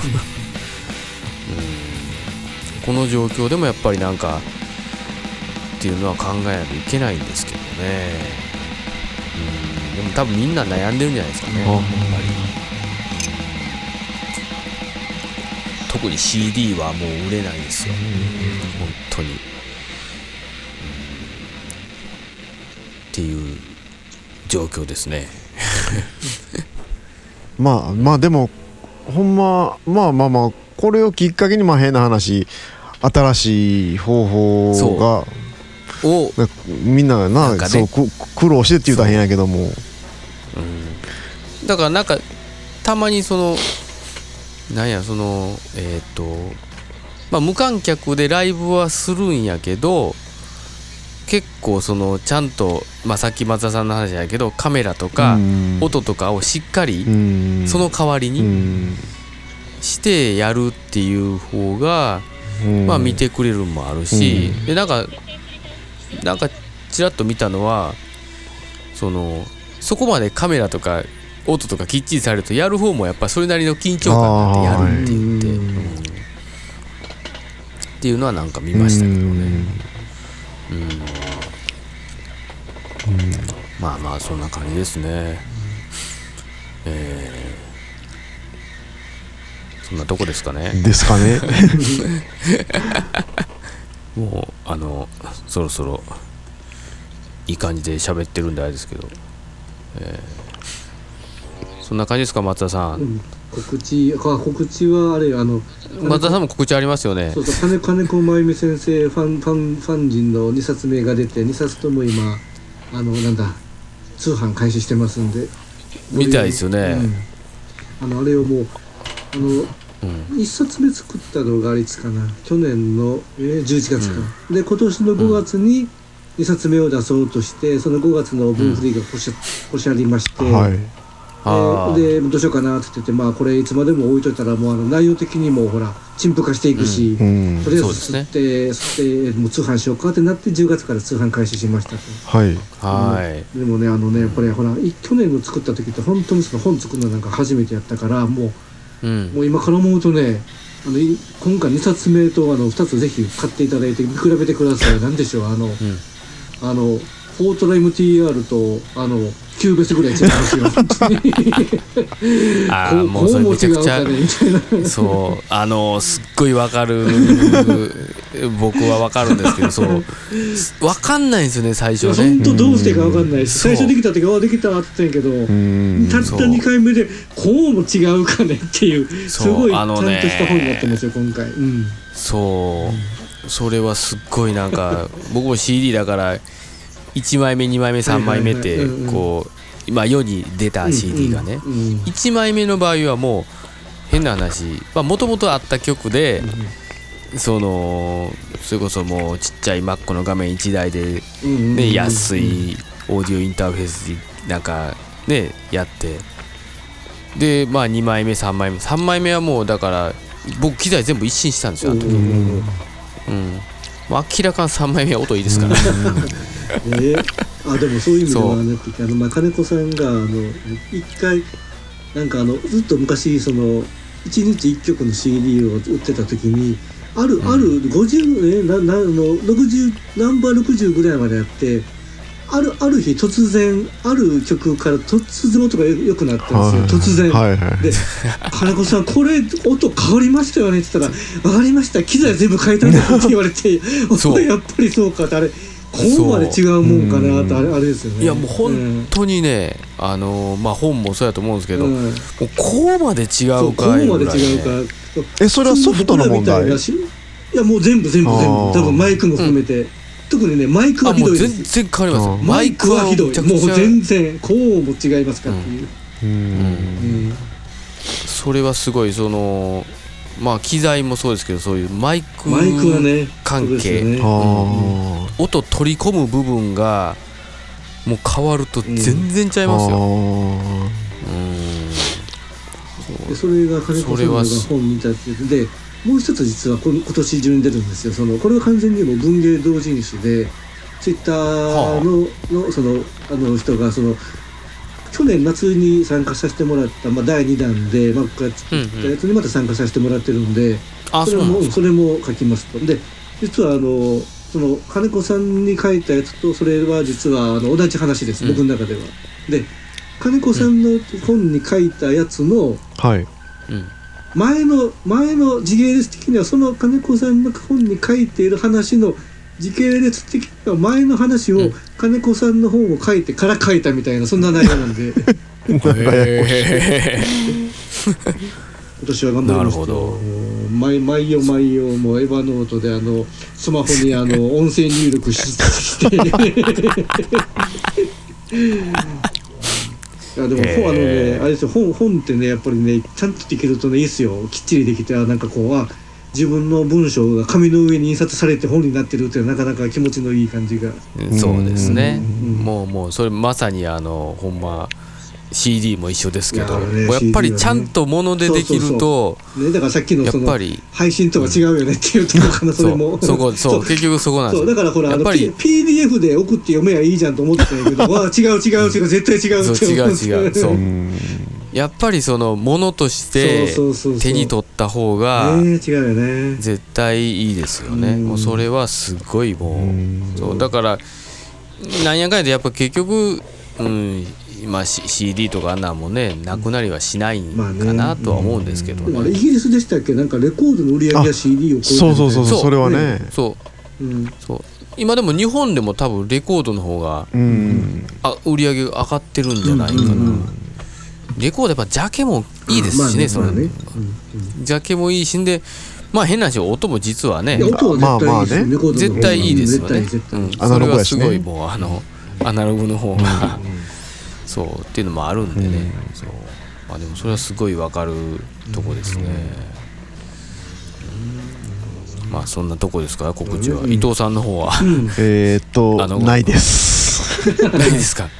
うん、この状況でもやっぱりなんかっていうのは考えないといけないんですけどね、うん、でも多分みんな悩んでるんじゃないですかね。あ。やっぱり、特に CD はもう売れないですよ、本当に、状況ですね。まあまあでもほんままあまあまあこれをきっかけにまあ変な話新しい方法がをなみんながななんかね。そうく苦労してって言うたら変やけども。だからなんかたまにそのなんやそのえっ、とまあ無観客でライブはするんやけど結構そのちゃんと、まあ、さっき松田さんの話やけどカメラとかうん。音とかをしっかりうん。その代わりうにん。してやるっていう方がうん。まあ見てくれるのもあるし、でなんかなんかちらっと見たのはそのそこまでカメラとか音とかきっちりされるとやる方もやっぱそれなりの緊張感があってやるって言って、っていうのはなんか見ましたけどね、うんまあまあそんな感じですね。えーそんなとこですかね。うんですかね。もうあのそろそろいい感じで喋ってるんであれですけど、えーそんな感じですか松田さうん。ん告知あ告知はあれあの松田さんも告知ありますよね。そうそう金金子真由美先生ファンファンファン人の2冊目が出て2冊とも今あのなんだ通販開始してますんで。みたいですよね。うん。あのあれをもうあのうん。1冊目作ったのがあれいつかな。去年の、えー11月か、で今年の5月に2冊目を出そうとしてその5月の分振りがこし,、こしありまして、はいあー。ででどうしようかなって言ってまあこれいつまでも置いといたらもうあの内容的にもほら陳腐化していくし、うん。とりあえずそうですね。吸って吸ってもう通販しようかってなって10月から通販開始しましたと。はい。はい。でもねあのねこれほらい去年の作った時って本当にその本作るのなんか初めてやったからもうん。うもう今から思うとねあのい今回2冊目とあの2つぜひ買っていただいて見比べてください。何でしょうあの、あのフォートラ MTR とあの9ベースぐらい違いますよ本当にああもうそれめちゃくちゃねそうあのすっごいわかる僕はわかるんですけどそうわかんないんですよね最初ね。本当どうしてか分かんないしそう。最初できた時はできたって言ったんやけどうんたったそう2回目でこうも違うかねっていうすごいちゃんとあのねした本になってますよ今回。うん。そう。それはすっごいなんか僕も CD だから1枚目2枚目3枚目ってこう今世に出た CD がねうん。うん。1枚目の場合はもう変な話。もともとあった曲でそのそれこそもうちっちゃい Mac の画面1台でね、安いオーディオインターフェースでなんかねやって。でまあ2枚目3枚目。3枚目はもうだから僕機材全部一新したんですよあの時。うん明らかに3枚目は音いいですから、ねあでもそういう意味ではねあの、まあ、金子さんがあの一回なんかあのずっと昔その1日1曲の CD を売ってた時にある、ある50えななあの60ナンバー60ぐらいまでやってあるある日突然ある曲から突然音が良くなったんですよ、突然。はいはい。で「金子さんこれ音変わりましたよね」って言ったら「分かりました。機材全部変えたんです」って言われて「そう。やっぱりそうか」って。あれこうまで違うもんかなってあれあれですよね。いやもう本当にね、あのまあ本もそうやと思うんですけど、うん。もうこうまで違そううかいこうまで違うか。えそれはソフトの問題？いなしい。やもう全部全部全部。多分マイクも含めて、特にねマイクはひあもう全どいです然変わります。マイクはひどい。もう全然こうも違いますかっていう、うん。うん。それはすごいそのまあ機材もそうですけどそういうマイクマイクはね関係そうですよね。あ音取り込む部分がもう変わると全然ちゃいますよ、うん。でそれが金子さんが本に至ってでもう一つ実はこの今年中に出るんですよ。そのこれは完全にもう文芸同人誌でツイッターの,、のそのあの人がその去年夏に参加させてもらった、まあ、第2弾でマックが作ったやつにまた参加させてもらってるんで、あそれもそうなんですか？それも書きますとで実はあのその金子さんに書いたやつとそれは実はあの同じ話です、うん。僕の中では。で金子さんの本に書いたやつのはい。うん前の前の時系列的にはその金子さんの本に書いている話の時系列的には前の話をうん。金子さんの本を書いてから書いたみたいなそんな内容なんで。今年は頑張りましたなるほど。もう毎毎夜毎夜もうエヴァノートであのスマホにあの音声入力しして いやでも、へー本あのねあれですよ本本ってねやっぱりねちゃんとできるとねいいですよ。きっちりできてあなんかこうあ自分の文章が紙の上に印刷されて本になってるっていうのはなかなか気持ちのいい感じが。ーそうですね。うん。もうもうそれまさにあのほんま CD も一緒ですけどねやっぱりちゃんとものでできるとねだからさっきのやそのっぱり配信とは違うよねっていうところかなそれも。そうそこそう結局そこなんです。だからほらやっぱり P- PDF で送って読めばいいじゃんと思ってたけど わあ違う違う違う絶対違うって思って違う違うそう。うん。やっぱりそのものとして手に取った方が絶対いいですよね。うん。もうそれはすごいもうん。うそうだからなんやかんやでやっぱ結局うんまあ C- CD とかあんなんもねなくなりはしないかなとは思うんですけどでもあれイねギリスでしたっけ？なんかレコードの売り上げが CD を超えそうそうそうそう。それはね。そう。うん。そう。今でも日本でも多分レコードの方がうん。あ売り上げが上がってるんじゃないかな、うん。うん。うんレコードやっぱジャケもいいですしね,、そのまあまあね。ジャケもいいしんでまあ変な話音も実はね音は絶対いいですよまあまあねレコードの絶対いいですよね、うん、アナログやしね。それはすごいもうあのアナログの方が、そうっていうのもあるんでね、そう。まあでもそれはすごいわかるとこですね、うん。まあそんなとこですか？告知は、うん。伊藤さんの方は？うん。えーっと あのないです。ないですか？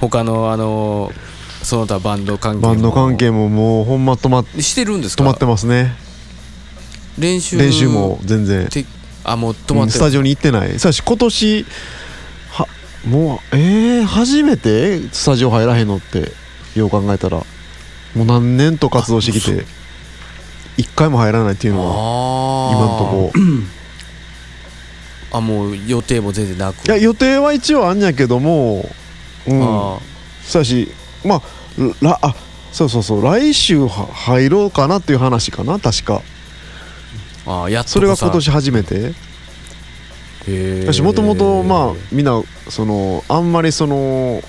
他のあのその他バンド関係も？バンド関係ももうほんま止ましてるんですか？止まってますね。練習練習も全然。てあもう止まってうんスタジオに行ってない。さし今年はもうえー、初めて？スタジオ入らへんのってよう考えたら。もう何年と活動してきて一回も入らないっていうのはあ今んとこ。あもう予定も全然なく。いや予定は一応あんやけどもうん。あそうやしまあらあそうそうそう来週は入ろうかなっていう話かな確か。ああやっとそれがさ今年初めて私もともとまあみんなそのあんまりその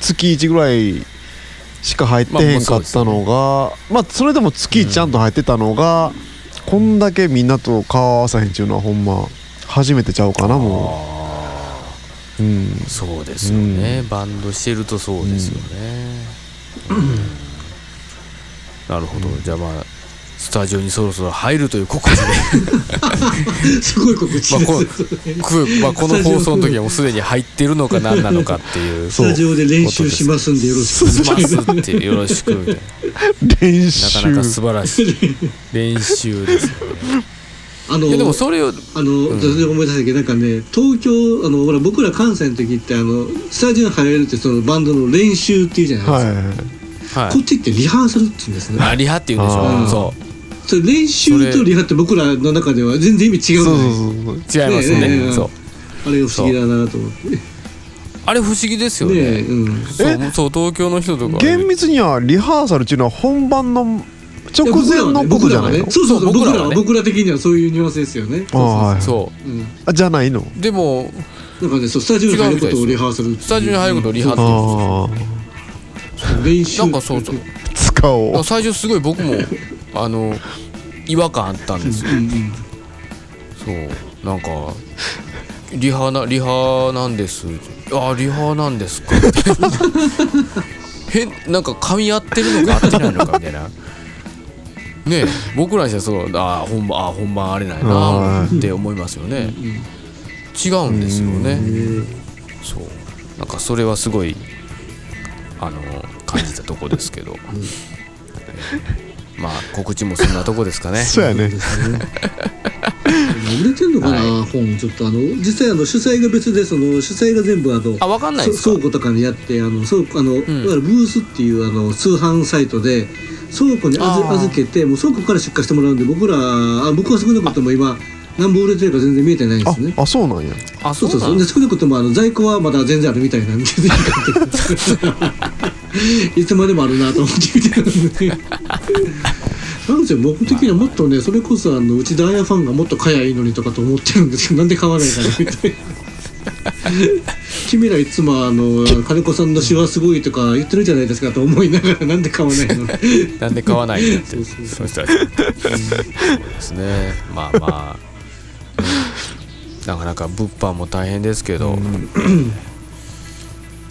月1ぐらいしか入ってへんかったのがまあそれでも月1ちゃんと入ってたのが、こんだけみんなと顔合わさへんっていうのはほんま初めてちゃうかなもあううん。あそうですよね、バンドしてるとそうですよね、なるほど、じゃあまあスタジオにそろそろ入るという告知で。すごい告知まあこですくまあ、この放送の時はもうすでに入ってるのか何なのかっていうスタジオで練習しますんでよろしくしまますすってよろしくみたいな練な習かなか素晴らしい練習ですよね。あのでもそれをあの、全然思い出したけどなんかね東京あのほら僕ら関西の時ってあのスタジオに入れるってそのバンドの練習っていうじゃないですか、はいはいこっちってリハーサルって言うんですね。あリハって言うんでしあょー。そうそれ練習とリハって僕らの中では全然意味違うそうじゃそうないそう違いますね。ねえねえそう。あれが不思議だなと思って。ねあれ不思議ですよね。えうん。そうそう東京の人とか厳密にはリハーサルっていうのは本番の直前のことじゃないの？そうそうそう僕ら僕らはね。僕ら的にはそういうニュアンスですよね。ああはい。そうんあじゃないの？うでもなんかねそうスタジオに入ることをリハーサルスタジオに入ることをリハって言うんですよ。ああ練習。なんかそうそう。使おう。最初すごい僕もあの違和感あったんですよ。うんうんそう。なんかリハなリハなんです。あリハなんですか？変なんか噛み合ってるのか合ってないのかみたいな。ねえ僕らにしてはそうあ本番あ本番あれないなはって思いますよね。違うんですよね。そう。なんかそれはすごいあの感じたとこですけど、まあ告知もそんなとこですかね。そうやね。ですね売れてんのかな、は本ちょっとあの実際あの主催が別でその主催が全部あのあ分かんないですか？そ倉庫とかにやってあの倉庫あの、ん。いわゆるブースっていうあの通販サイトで倉庫に預けてもう倉庫から出荷してもらうんで僕らあ僕は少なくとも今何本売れてるか全然見えてないんですね。ああそうなんや。あそそううなだそうそうんで少なくともあの在庫はまだ全然あるみたいなんでぜひ買っていつまでもあるなと思って見てるんで なんですよ僕的にはもっとねそれこそあの内田彩ファンがもっと買やいいのにとかと思ってるんですけど なんで買わないかなみたいな。君らいつもあの金子さんの詩はすごいとか言ってるじゃないですかと思いながらなんで買わないの。なんで買わないんだって。そうそうそう。ですね。まあまあ。なかなか物販も大変ですけど、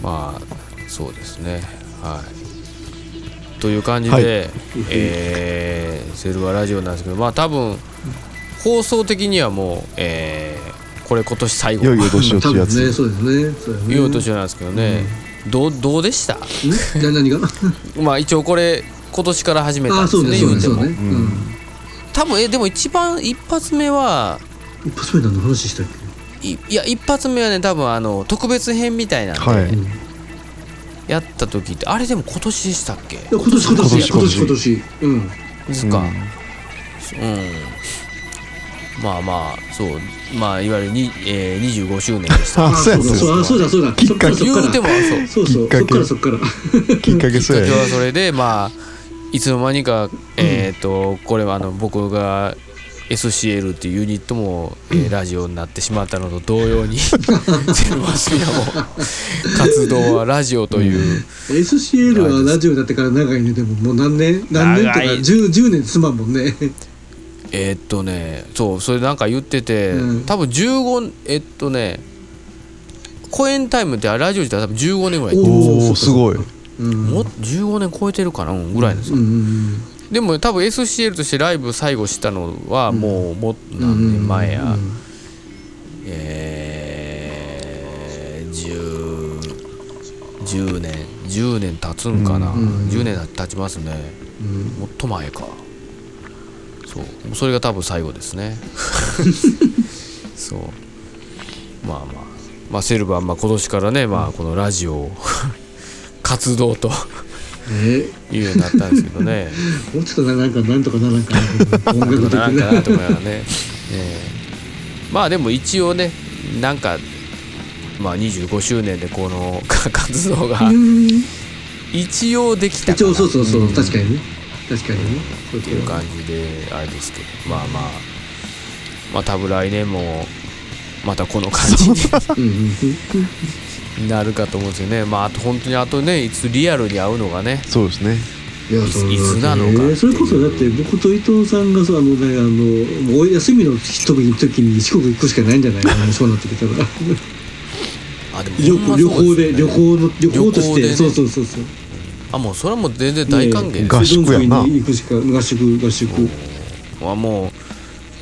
まあそうですね。はいという感じで、はい。えーセルワラジオなんですけどまあ多分放送的にはもう、えーこれ今年最後。いよいよ年をって多やつ。分ねそうですね。そうですね。言おうとしてなんですけどね、どうどうでした？何が？まあ一応これ今年から始めたんあですねそうです言うても。ね、うん。多分えでも一番一発目は一発目何の話したっけ？いいや一発目はね多分あの特別編みたいなんで、はいやった時ってあれでも今年でしたっけ？今年今年今年今年今年。うん。ですか。うん、まあまあそう。まあいわゆるに、えー、25周年でした。あそうやそうだそうだそうだ。きっかけ。そっから言うてもそう。そうそっかけ。そっからそっから。きっかけきっかけそうやはそれでまあいつの間にかえっ、とこれはあの僕が SCL っていうユニットも、えーラジオになってしまったのと同様にセルバスピアも活動はラジオという、SCL はラジオになってから長いね。でももう何年？何年とか？長い。10, 10年すまんもんね。えーっとねそうそれなんか言ってて、うん。多分15えっとね公演タイムってラジオ自体は多分15年ぐらいやってるおおすごい。うん。もう15年超えてるかな、うんぐらいですよ、うんうんでも多分 SCL としてライブ最後したのはもうもううん何年前や、うんえー、10, 10年10年経つんかな、うん10年経ちますね。うん。もっと前か。そう。それが多分最後ですね。そう。まあまあ。まあセルバーまあ今年からねまあこのラジオを 活動とえいうようになったんですけどね。もうちょっとなんかなんとかならんかな音楽的な。んかななと思いながらねねえ。まあでも一応ねなんかまあ、25周年でこのか 活動がうん。一応できたかな。一応そうそうそう確かにね。確かにね。っていう感じであれですけど。まあまあまあ多分来年もまたこの感じに。うんうんうんなるかと思うんですよね。まああと本当にあとねいつリアルに会うのがね。そうですね。いやいつそういつなのか。っていうそれこそだって僕と伊藤さんがさあのねあのもうお休みの時に四国行くしかないんじゃない？か なそうなってきたら。あでも旅ほんま旅行で旅行の旅行として、ねそうそうそうそう。あもうそれはもう全然大歓迎合宿やな。行くしか合宿合宿。あも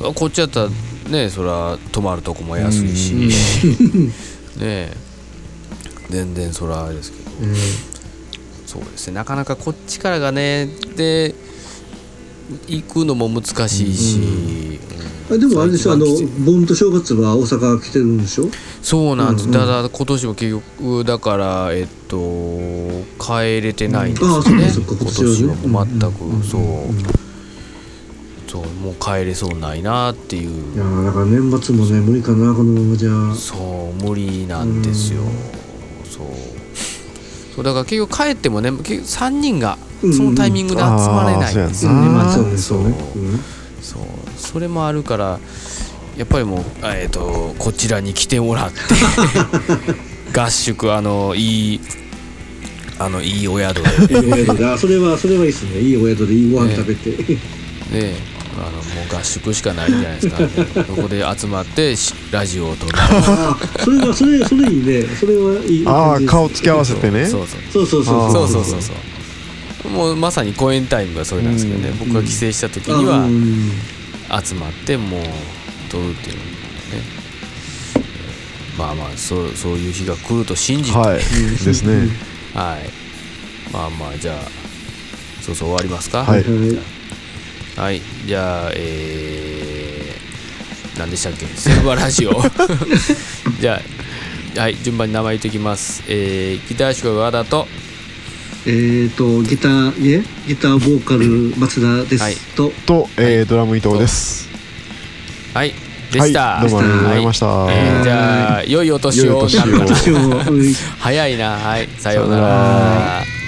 うこっちやったらねそら泊まるとこも安いし、うん。ねえ全然そらあれですけど。うん。そうですね。なかなかこっちからがねで行くのも難しいし、うん。あでもあれでしょあの盆と正月は大阪来てるんでしょ？そうなんです、うん。うんただ今年も結局だからえっと帰れてないんですね、あそうかそうか今年はもう全く、うん。うん。そう、うん。そうもう帰れそうないなっていいうやーだから年末もね無理かなこのままじゃ。そう無理なんですよ、うんそう。そうだから結局帰ってもね結局3人がうんそのタイミングで集まれない。んですよね、うん。またそう。ねそうそう。それもあるからやっぱりもう、あえー、とこちらに来てもらって 合宿あのいいあのいいお宿で。いいお宿それはそれはいいっすね。いいお宿でいいご飯食べて、ね あのもう合宿しかないんじゃないですか、そこで集まってしラジオを撮る。あそれはそれそれいいね。それはいいああ顔つき合わせてね。そうそうそう。そうそうそうそう。そうそうもうまさに公演タイムがそれなんですけどね、うん。僕が帰省した時あにはうん。集まってもう撮るっていうのね。まあまあそうそういう日が来ると信じて、はい。ですね。はい。まあまあ、じゃあ、そうそう終わりますか？ははいいはいはい。じゃあ、えー、何でしたっけ？セルバラジオ。じゃあ、はい、順番に名前言っておきます。えー、ギター手が和田と、えーとギターいえ？ギターボーカル松田です、はい。と？と、えードラム伊藤です。はい、でした。はいどうもありがとうございました。はいえーじゃあ、良いお年を。良いお年を。早いな。はい、さようなら。